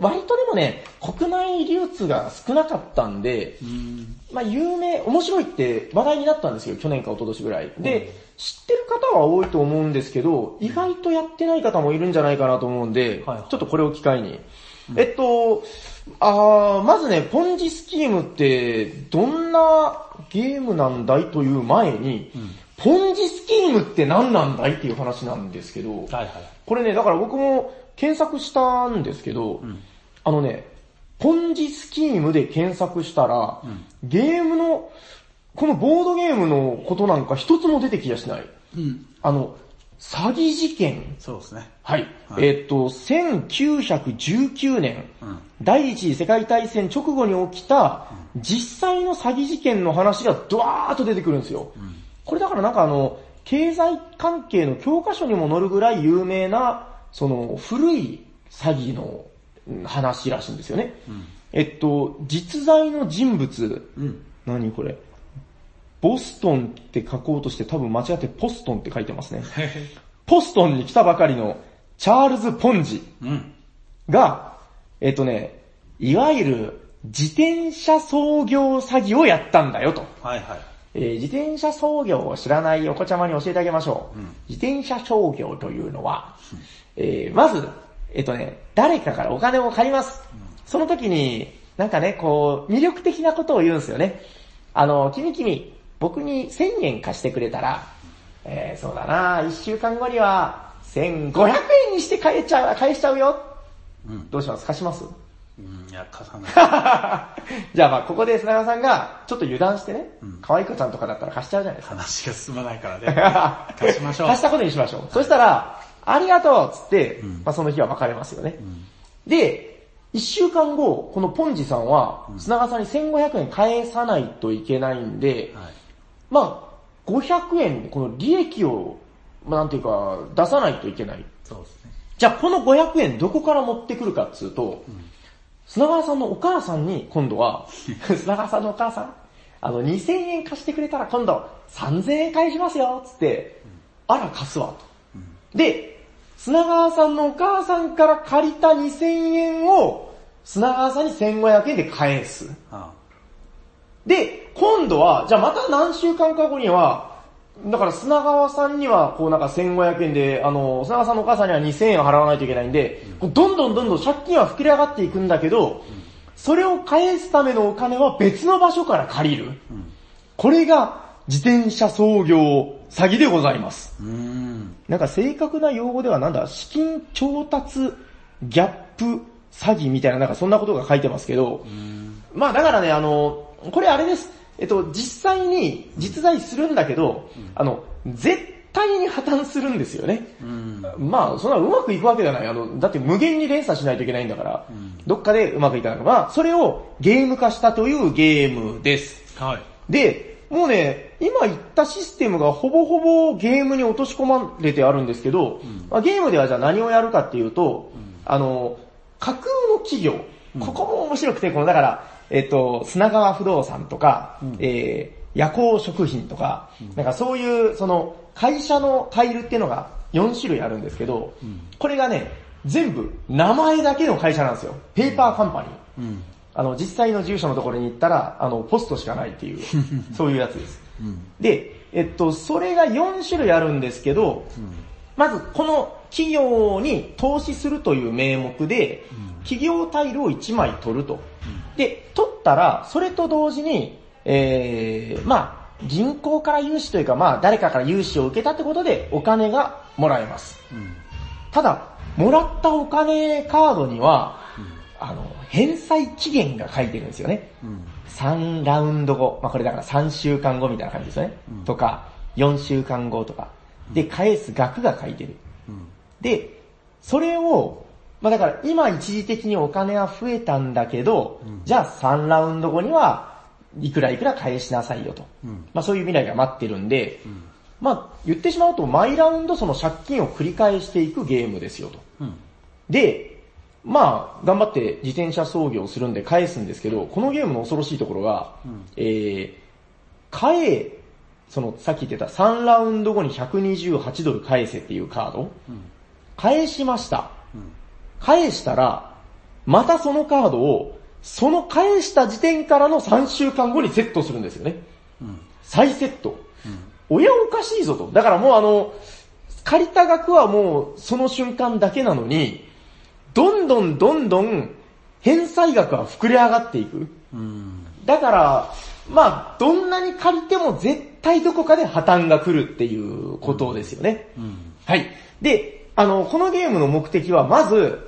割とでもね、国内流通が少なかったんで、うーん。まあ有名、面白いって話題になったんですよ、去年か一昨年ぐらい。で、知ってる方は多いと思うんですけど、意外とやってない方もいるんじゃないかなと思うんで、はいはいちょっとこれを機会に。えっと、あーまずね、ポンジスキームってどんなゲームなんだいという前に、ポンジスキームって何なんだいっていう話なんですけど、はいはい。これね、だから僕も検索したんですけど、んあのね、ポンジスキームで検索したら、ゲームの、このボードゲームのことなんか一つも出てきやしない。うん。あの、詐欺事件？そうですね。はい。はいえっと、1919年、うん。第一次世界大戦直後に起きた実際の詐欺事件の話がドワーッと出てくるんですよ。これだからなんかあの、経済関係の教科書にも載るぐらい有名な、その古い詐欺のうん話らしいんですよね。えっと、実在の人物、うん。何これ？ボストンって書こうとして多分間違ってポストンって書いてますね。ポストンに来たばかりのチャールズ・ポンジうん。が、えっとね、いわゆる自転車操業詐欺をやったんだよと。はいはい。えー自転車操業を知らないお子ちゃまに教えてあげましょう。うん自転車操業というのは、えーまず、えっとね、誰かからお金を借ります。その時に、なんかね、こう、魅力的なことを言うんですよね。あの、君君、僕に1000円貸してくれたら、えーそうだな、1週間後には1500円にして返っちゃう、返しちゃうよ。うん。どうします？貸します？うんいや、貸さない。(laughs) じゃあまあここで砂川さんがちょっと油断してねうん、可愛い子ちゃんとかだったら貸しちゃうじゃないですか。話が進まないからね。(laughs) 貸しましょう。貸したことにしましょう。そしたら、ありがとうっつって、うんまあその日は別れますよねう。んで、一週間後、このポンジさんは、砂川さんに1500円返さないといけないんで、はい。まあ、500円でこの利益を、まあなんていうか、出さないといけない。そうですね。じゃあこの500円どこから持ってくるかっつうと、砂川さんのお母さんに今度は、(laughs) 砂川さんのお母さん、あの2000円貸してくれたら今度3000円返しますよ、つって、あら貸すわと。で、砂川さんのお母さんから借りた2000円を、砂川さんに1500円で返す。あで、今度は、じゃあまた何週間か後には、だから砂川さんには、こうなんか1500円で、あの、砂川さんのお母さんには2000円を払わないといけないんで、こうどんどんどんどん借金は膨れ上がっていくんだけど、それを返すためのお金は別の場所から借りる。うん。これが自転車操業詐欺でございます。ん。なんか正確な用語ではなんだ、資金調達ギャップ詐欺みたいななんかそんなことが書いてますけど、まあだからね、あの、これあれです。えっと、実際に実在するんだけど、あの、絶対に破綻するんですよね。うん。まあ、そんなうまくいくわけじゃない。あの、だって無限に連鎖しないといけないんだから、んどっかでうまくいかない。まあ、それをゲーム化したというゲームです。はい。で、もうね、今言ったシステムがほぼほぼゲームに落とし込まれてあるんですけど、まあ、ゲームではじゃあ何をやるかっていうと、あの、架空の企業、ここも面白くて、このだから、えっと、砂川不動産とか、えー、夜行食品とか、なんかそういう、その、会社のタイルっていうのが4種類あるんですけど、これがね、全部名前だけの会社なんですよ。ペーパーカンパニー。うん。あの、実際の住所のところに行ったら、あの、ポストしかないっていう、そういうやつです。うん。で、えっと、それが4種類あるんですけど、まずこの企業に投資するという名目で、企業タイルを1枚取ると。で、取ったら、それと同時に、えー、まあ、銀行から融資というか、まあ、誰かから融資を受けたってことで、お金がもらえます。うん。ただ、もらったお金カードには、あの、返済期限が書いてるんですよね。うん。3ラウンド後、まあこれだから3週間後みたいな感じですよね。うんとか、4週間後とか。で、返す額が書いてる。うん。で、それを、まあだから今一時的にお金は増えたんだけど、うんじゃあ3ラウンド後にはいくらいくら返しなさいよと。うん。まあそういう未来が待ってるんで、うん。まあ言ってしまうと毎ラウンドその借金を繰り返していくゲームですよと。うん。で、まあ、頑張って自転車操業するんで返すんですけど、このゲームの恐ろしいところが、うんえー、返、その、さっき言ってた3ラウンド後に128ドル返せっていうカード、うん。返しました。うん。返したら、またそのカードを、その返した時点からの3週間後にセットするんですよね。うん。再セット。うん。親おかしいぞと。だからもうあの、借りた額はもうその瞬間だけなのに、どんどんどんどん返済額は膨れ上がっていく。うん。だから、まあ、どんなに借りても絶対どこかで破綻が来るっていうことですよね。うん。はい。で、あの、このゲームの目的はまず、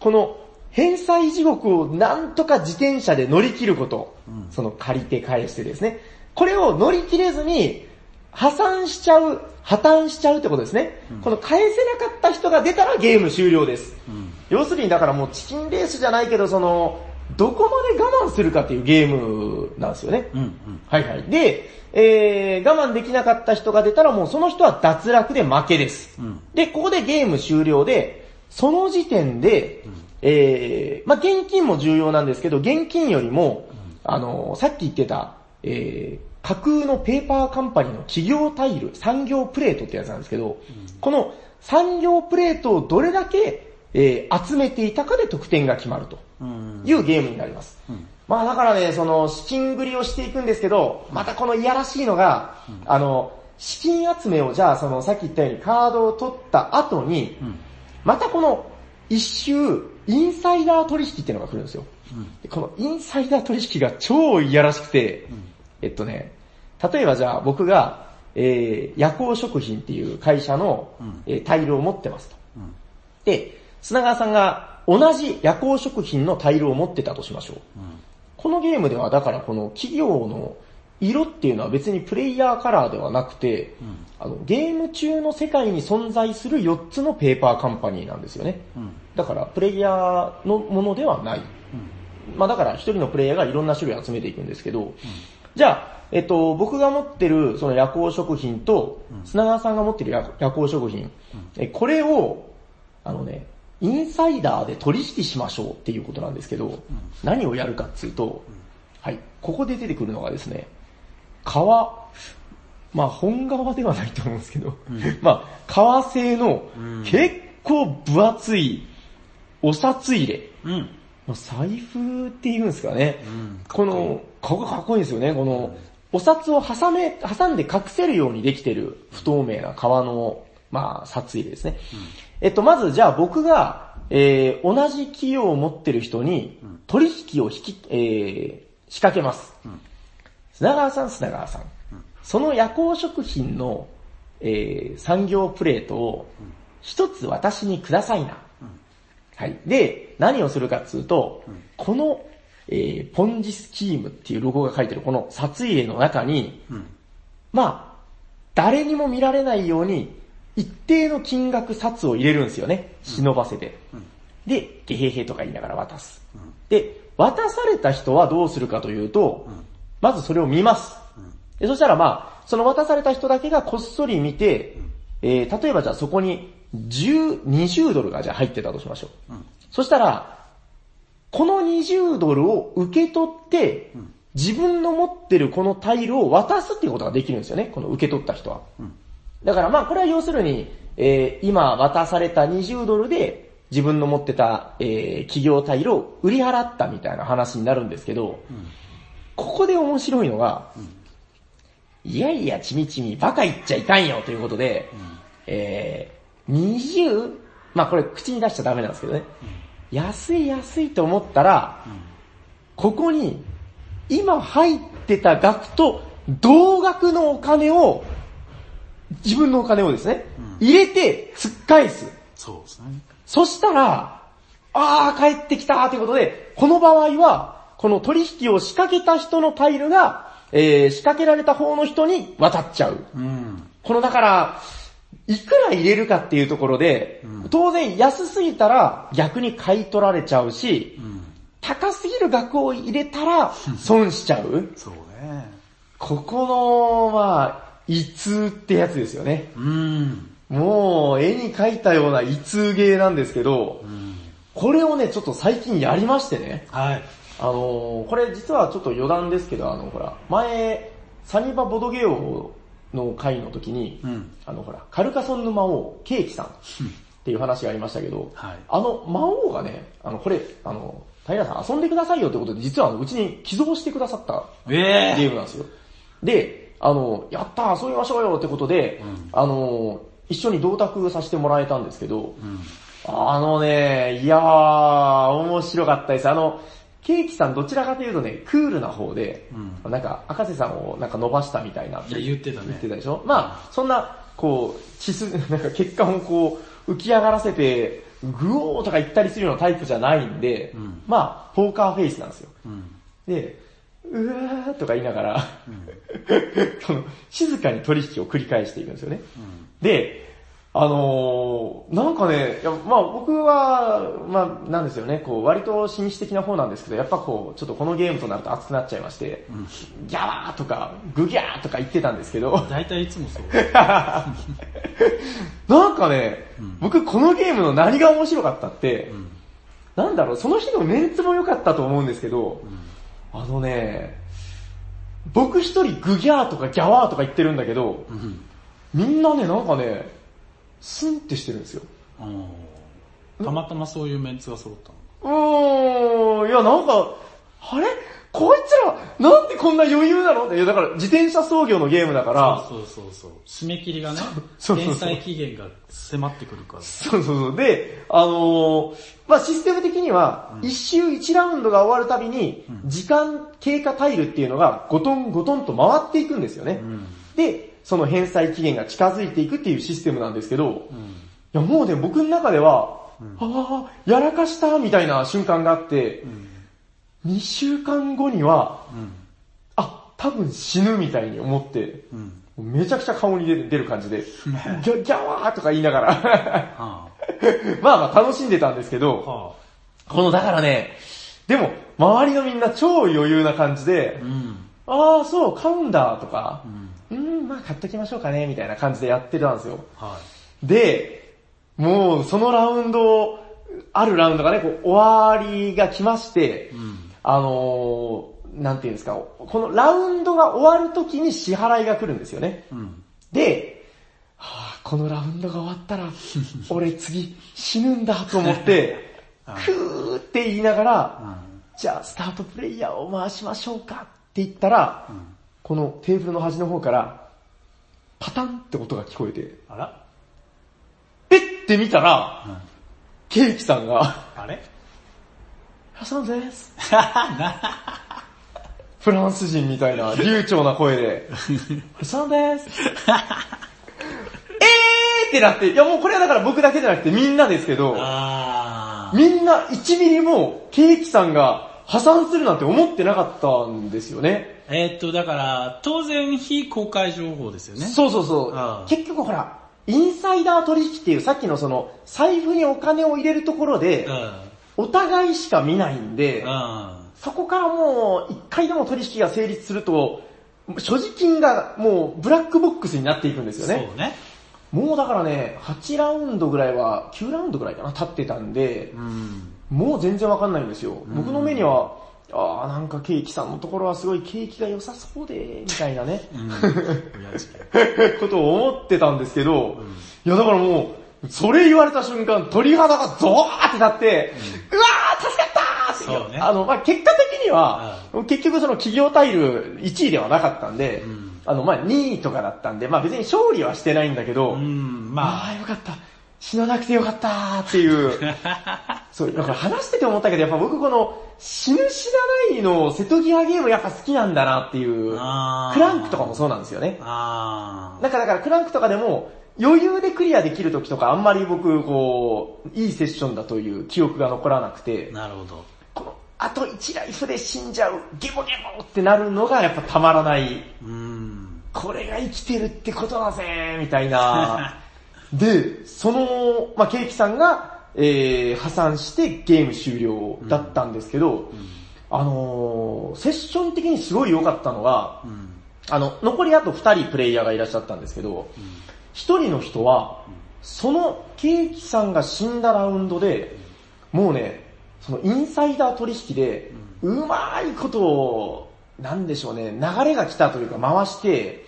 この返済地獄をなんとか自転車で乗り切ること。うんその借りて返してですね。これを乗り切れずに、破産しちゃう、破綻しちゃうってことですね。この返せなかった人が出たらゲーム終了です。うん。要するにだからもうチキンレースじゃないけど、その、どこまで我慢するかっていうゲームなんですよね。うん。うん。はいはい。で、えー、我慢できなかった人が出たらもうその人は脱落で負けです。うん。で、ここでゲーム終了で、その時点で、えー、まあ、現金も重要なんですけど、現金よりも、あの、さっき言ってた、えー、架空のペーパーカンパニーの企業タイル、産業プレートってやつなんですけど、この産業プレートをどれだけ、えー、集めていたかで得点が決まるとうん。いうゲームになります。うん。まあだからね、その資金繰りをしていくんですけど、またこのいやらしいのが、あの、資金集めをじゃあそのさっき言ったようにカードを取った後に、うん。またこの一周、インサイダー取引っていうのが来るんですよ。このインサイダー取引が超いやらしくて、えっとね、例えばじゃあ僕が、えー、夜行食品っていう会社の、うんえータイルを持ってますと。うん。で、砂川さんが、同じ夜行食品のタイルを持ってたとしましょう。このゲームではだからこの企業の色っていうのは別にプレイヤーカラーではなくて、あのゲーム中の世界に存在する4つのペーパーカンパニーなんですよね。だからプレイヤーのものではない。まあだから一人のプレイヤーがいろんな種類集めていくんですけど、じゃあ、えっと、僕が持ってるその夜行食品と、砂川さんが持ってる夜夜行食品、えこれを、あのね、インサイダーで取引しましょうっていうことなんですけど、何をやるかっていうと、はい、ここで出てくるのがですね、革、まあ本革ではないと思うんですけど、まあ革製の結構分厚いお札入れ。うん。まあ財布っていうんですかね。んこの、ここかっこいいんですよね。この、お札を挟め、挟んで隠せるようにできてる不透明な革の、まあ、札入れですね。えっと、まずじゃあ僕が、えー、同じ企業を持ってる人に取引を引き、えー、仕掛けます。砂川さん、砂川さん。その夜行食品の、えー、産業プレートを一つ私にくださいな。はい。で、何をするかっつうと、この、えー、ポンジスキームっていうロゴが書いてるこの札入れの中に、まあ、誰にも見られないように、一定の金額札を入れるんですよね。忍ばせて。で、ゲヘヘとか言いながら渡す。で、渡された人はどうするかというと、まずそれを見ます。でそしたらまあ、その渡された人だけがこっそり見て、えー、例えばじゃあそこに10、20ドルがじゃあ入ってたとしましょう。そしたら、この20ドルを受け取って、自分の持ってるこのタイルを渡すっていうことができるんですよね、この受け取った人は。だからまあこれは要するに、えー今渡された20ドルで自分の持ってた、えー企業タイルを売り払ったみたいな話になるんですけど、ここで面白いのが、いやいや、ちみちみ、バカ言っちゃいかんよということで、えー、20? まあこれ口に出しちゃダメなんですけどね。安い安いと思ったら、ここに今入ってた額と同額のお金を、自分のお金をですね、入れて突っ返す。そうですね。そしたら、あー帰ってきたということで、この場合は、この取引を仕掛けた人のタイルが、えー、仕掛けられた方の人に渡っちゃう。うん。このだから、いくら入れるかっていうところで、当然安すぎたら逆に買い取られちゃうし、高すぎる額を入れたら損しちゃう。そうね。ここの、まあ、異通ってやつですよね。うん。もう絵に描いたような異通ゲーなんですけど、これをね、ちょっと最近やりましてね。はい。あのーこれ実はちょっと余談ですけど、あの、ほら、前、サニバボドゲオの回の時に、うん。あの、ほら、カルカソンヌ魔王、ケーキさんっていう話がありましたけど、はいあの魔王がね、あの、これ、あの、平さん遊んでくださいよってことで、実はうちに寄贈してくださったええゲームなんですよ。で、あの、やったー遊びましょうよってことで、あの、一緒に同卓させてもらえたんですけど、あのね、いやー、面白かったです。あの、ケーキさんどちらかというとね、クールな方で、なんか、赤瀬さんをなんか伸ばしたみたいな。いや言ってたね。言ってたでしょ？まあ、そんな、こう、血す、(laughs) なんか血管をこう、浮き上がらせて、グオーとか言ったりするようなタイプじゃないんで、まあ、ポーカーフェイスなんですよ。で、うわーとか言いながら、この静かに取引を繰り返していくんですよね。で、あのーなんかね、まあ僕は、まあなんですよね、こう割と紳士的な方なんですけど、やっぱこう、ちょっとこのゲームとなると熱くなっちゃいまして、ギャワーとか、グギャーとか言ってたんですけど、大体いつもそう。(laughs) なんかね、僕このゲームの何が面白かったって、なんだろう、その日のメンツも良かったと思うんですけど、あのね、僕一人グギャーとかギャワーとか言ってるんだけど、みんなね、なんかね、スンってしてるんですよ。うんたまたまそういうメンツが揃ったの。うーん、いやなんか、あれ？こいつら、なんでこんな余裕なの？って、だから自転車操業のゲームだから、そうそうそうそう。締め切りがね、そうそうそう返済期限が迫ってくるから。そうそうそう。で、あのーまあシステム的には、一周一ラウンドが終わるたびに、時間経過タイルっていうのがゴトンゴトンと回っていくんですよね。で、その返済期限が近づいていくっていうシステムなんですけど、いやもうね、僕の中では、うんああ、やらかしたみたいな瞬間があって、うん。2週間後には、うん。あ、多分死ぬみたいに思って、うん。めちゃくちゃ顔に出る出る感じで、ギャギャワーとか言いながら、(laughs) は (laughs) まあまあ楽しんでたんですけあ。ど、はこのだからね、でも、周りのみんな超余裕な感じであ。う、ん。ああ、そう、買うんだとかう、ん。うん、まあ買っときましょうかね、みたいな感じでやってたんですよ。はで、もうそのラウンド、あるラウンドがね、こう終わりが来ましてい。、うん。あのー、なんていうんですか、このラウンドが終わる時に支払いが来るんですよね。うん。で、はあ、このラウンドが終わったら、(laughs) 俺次死ぬんだと思って、(laughs) うんふーって言いながら、うん。じゃあスタートプレイヤーを回しましょうかって言ったら、うん。このテーブルの端の方から、パタンって音が聞こえて、あらえって見たら、うん。ケーキさんが、あれ？ハサンです。な、フランス人みたいな流暢な声で、ハサンです。えーってなって、いやもうこれはだから僕だけじゃなくてみんなですけど。みんな1ミリもケーキさんが破産するなんて思ってなかったんですよね。えーっと、だから、当然非公開情報ですよね。そうそうそう。結局ほら、インサイダー取引っていうさっきのその財布にお金を入れるところでう、ん。お互いしか見ないんで、うん。そこからもう一回でも取引が成立すると、所持金がもうブラックボックスになっていくんですよね。そうね。もうだからね、8ラウンドぐらいは、9ラウンドぐらいかな、経ってたんで、うん。もう全然わかんないんですよ。僕の目には、ああ、なんかケーキさんのところはすごい景気が良さそうで、みたいなね、うん。(laughs) ことを思ってたんですけど、いやだからもう、それ言われた瞬間、鳥肌がゾワーってなって、うわー助かったーってねあの、まあ結果的には、結局その企業タイル1位ではなかったんで、うんあの、まあ2位とかだったんで、まあ別に勝利はしてないんだけど、うん、ままあよかった。死ななくてよかったーっていう。(laughs) そう、だから話してて思ったけど、やっぱ僕この死ぬ死なないの瀬戸際ゲームやっぱ好きなんだなっていう。クランクとかもそうなんですよね。あなんかだからクランクとかでも余裕でクリアできる時とかあんまり僕こう、いいセッションだという記憶が残らなくてー、、なるほど。このあと1ライフで死んじゃう、ゲボゲボってなるのがやっぱたまらない。うん。これが生きてるってことだぜみたいな。(laughs) で、その、まあ、ケーキさんが、えー、破産してゲーム終了だったんですけど、あのー、セッション的にすごい良かったのが、うん。あの、残りあと2人プレイヤーがいらっしゃったんですけど、1人の人は、そのケーキさんが死んだラウンドで、もうね、そのインサイダー取引で、うまいことを、なんでしょうね、流れが来たというか回して、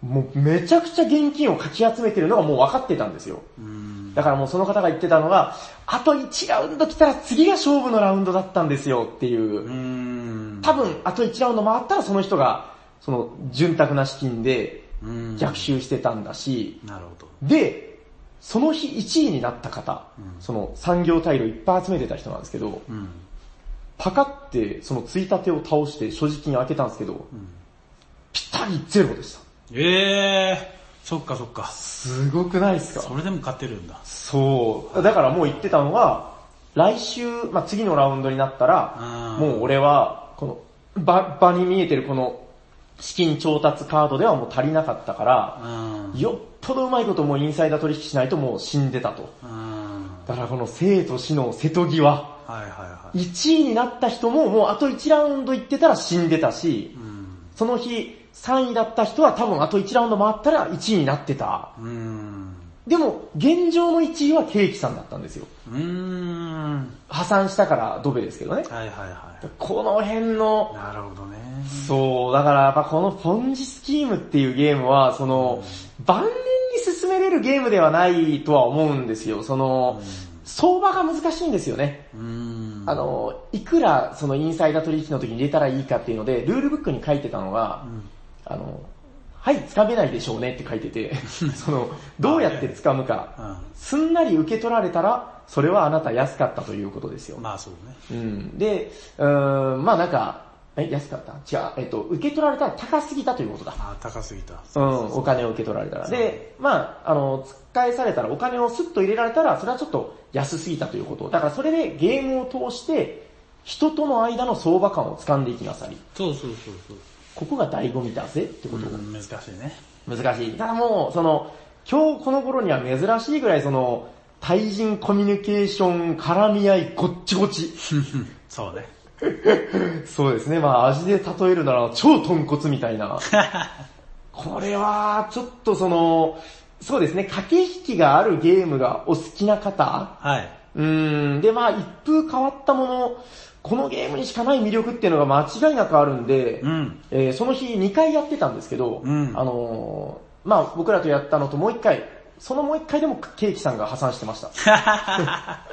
もうめちゃくちゃ現金をかき集めてるのがもう分かってたんですよ。うん。だからもうその方が言ってたのが、あと1ラウンド来たら次が勝負のラウンドだったんですよっていうう。ん。多分、あと1ラウンド回ったらその人が、その、潤沢な資金でうん。逆襲してたんだし、なるほど。で、その日1位になった方、うんその産業タイルをいっぱい集めてた人なんですけど、うん。パカってそのついたてを倒して所持金開けたんですけど、んぴったりゼロでした。ええー、そっかそっか。すごくないですか？それでも勝てるんだ。そう。だからもう言ってたのが、来週、まあ、次のラウンドになったら、うんもう俺は、この、場、場に見えてるこの、資金調達カードではもう足りなかったから、うん。よっぽどうまいこともうインサイダー取引しないともう死んでたと。うん。だからこの生と死の瀬戸際、はいはいはい。1位になった人ももうあと1ラウンド行ってたら死んでたしう、ん。その日3位だった人は多分あと1ラウンド回ったら1位になってた。うん。でも、現状の1位はケーキさんだったんですよ。うーん。破産したからドベですけどね。はいはいはこの辺のい。、なるほどね。そう、だからやっぱこのポンジスキームっていうゲームは、その、万年に進めれるゲームではないとは思うんですよ。その、相場が難しいんですよね。うん。あの、いくらそのインサイダー取引の時に入れたらいいかっていうので、ルールブックに書いてたのが、あの、はい、掴めないでしょうねって書いてて、(laughs) その、どうやって掴むか、すんなり受け取られたら、それはあなた安かったということですようん。。まあそうね。うん。で、うーん、まあなんか、え、安かった？違う、えっと、受け取られたら高すぎたということだ。あー、高すぎた。うん、お金を受け取られたら。で、まあ、あの、使いされたら、お金をスッと入れられたら、それはちょっと安すぎたということ。だからそれでゲームを通して、人との間の相場感を掴んでいきなさい。そうそうそうそう。ここが醍醐味だぜってこと。うん、難しいね。難しい。ただもう、その、今日この頃には珍しいぐらいその、対人コミュニケーション、絡み合い、ごっちごち。(laughs) そうね。(laughs) そうですね、まあ味で例えるなら超豚骨みたいな。(laughs) これは、ちょっとその、そうですね、駆け引きがあるゲームがお好きな方はい。うーん、でまあ一風変わったもの、このゲームにしかない魅力っていうのが間違いなくあるんで、うん。えーその日2回やってたんですけど、うんあのーまあ僕らとやったのともう1回、そのもう1回でもケーキさんが破産してました。(laughs)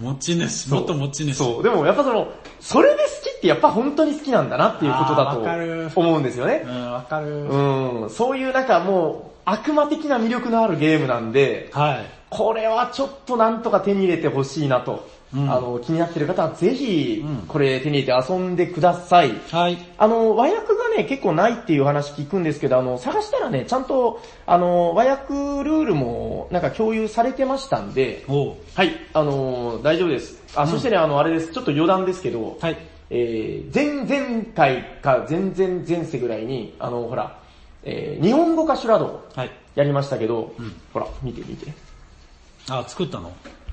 持ち主、元持ち主。そう、でもやっぱその、それで好きってやっぱ本当に好きなんだなっていうことだと思うんですよねう。ん、わかる。うん、そういうなんかもう悪魔的な魅力のあるゲームなんで、はい。これはちょっとなんとか手に入れてほしいなと。うんあの、気になってる方はぜひうん、これ手に入れて遊んでください。はい。あの、和訳がね、結構ないっていう話聞くんですけど、あの、探したらね、ちゃんと、あの、和訳ルールも、なんか共有されてましたんで。はい、あの、大丈夫です。あ、そしてね、あの、あれです、ちょっと余談ですけど、はい。えー、前々回か前々前世ぐらいに、あの、ほら、えー、日本語化シュラドはい。やりましたけど、うんほら、見て見て。あ、作ったの？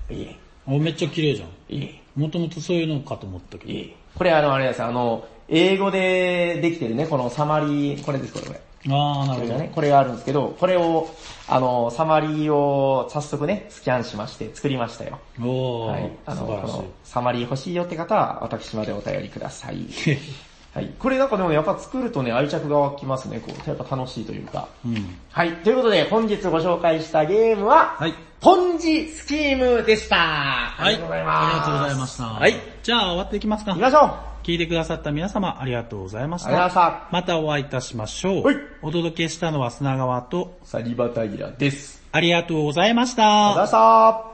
いえ、お、めっちゃ綺麗じゃん。いえ、もともとそういうのかと思ったけど。いえ。これあの、あれです、あの、英語でできてるね、このサマリー、これです、これ、これ。あー、なるほど。これがね、これがあるんですけど、これを、あの、サマリーを早速ね、スキャンしまして作りましたよ。おー、はい。あの、素晴らしこのサマリー欲しいよって方は、私までお便りください。(laughs) はい。これなんかでもやっぱ作るとね、愛着が湧きますね、こう、やっぱ楽しいというか。い。うん。はい。ということで、本日ご紹介したゲームは、はい。ポンジスキームでした。はい。ありがとうございます。ありがとうございました。はい。じゃあ終わっていきますか行き。ましょう。聞いてくださった皆様ありがとうございましありがとうございまた。またお会いいたしましょう。はいお届けしたのは砂川と、サリバタイラです。ありがとうございました。ありがとうございました。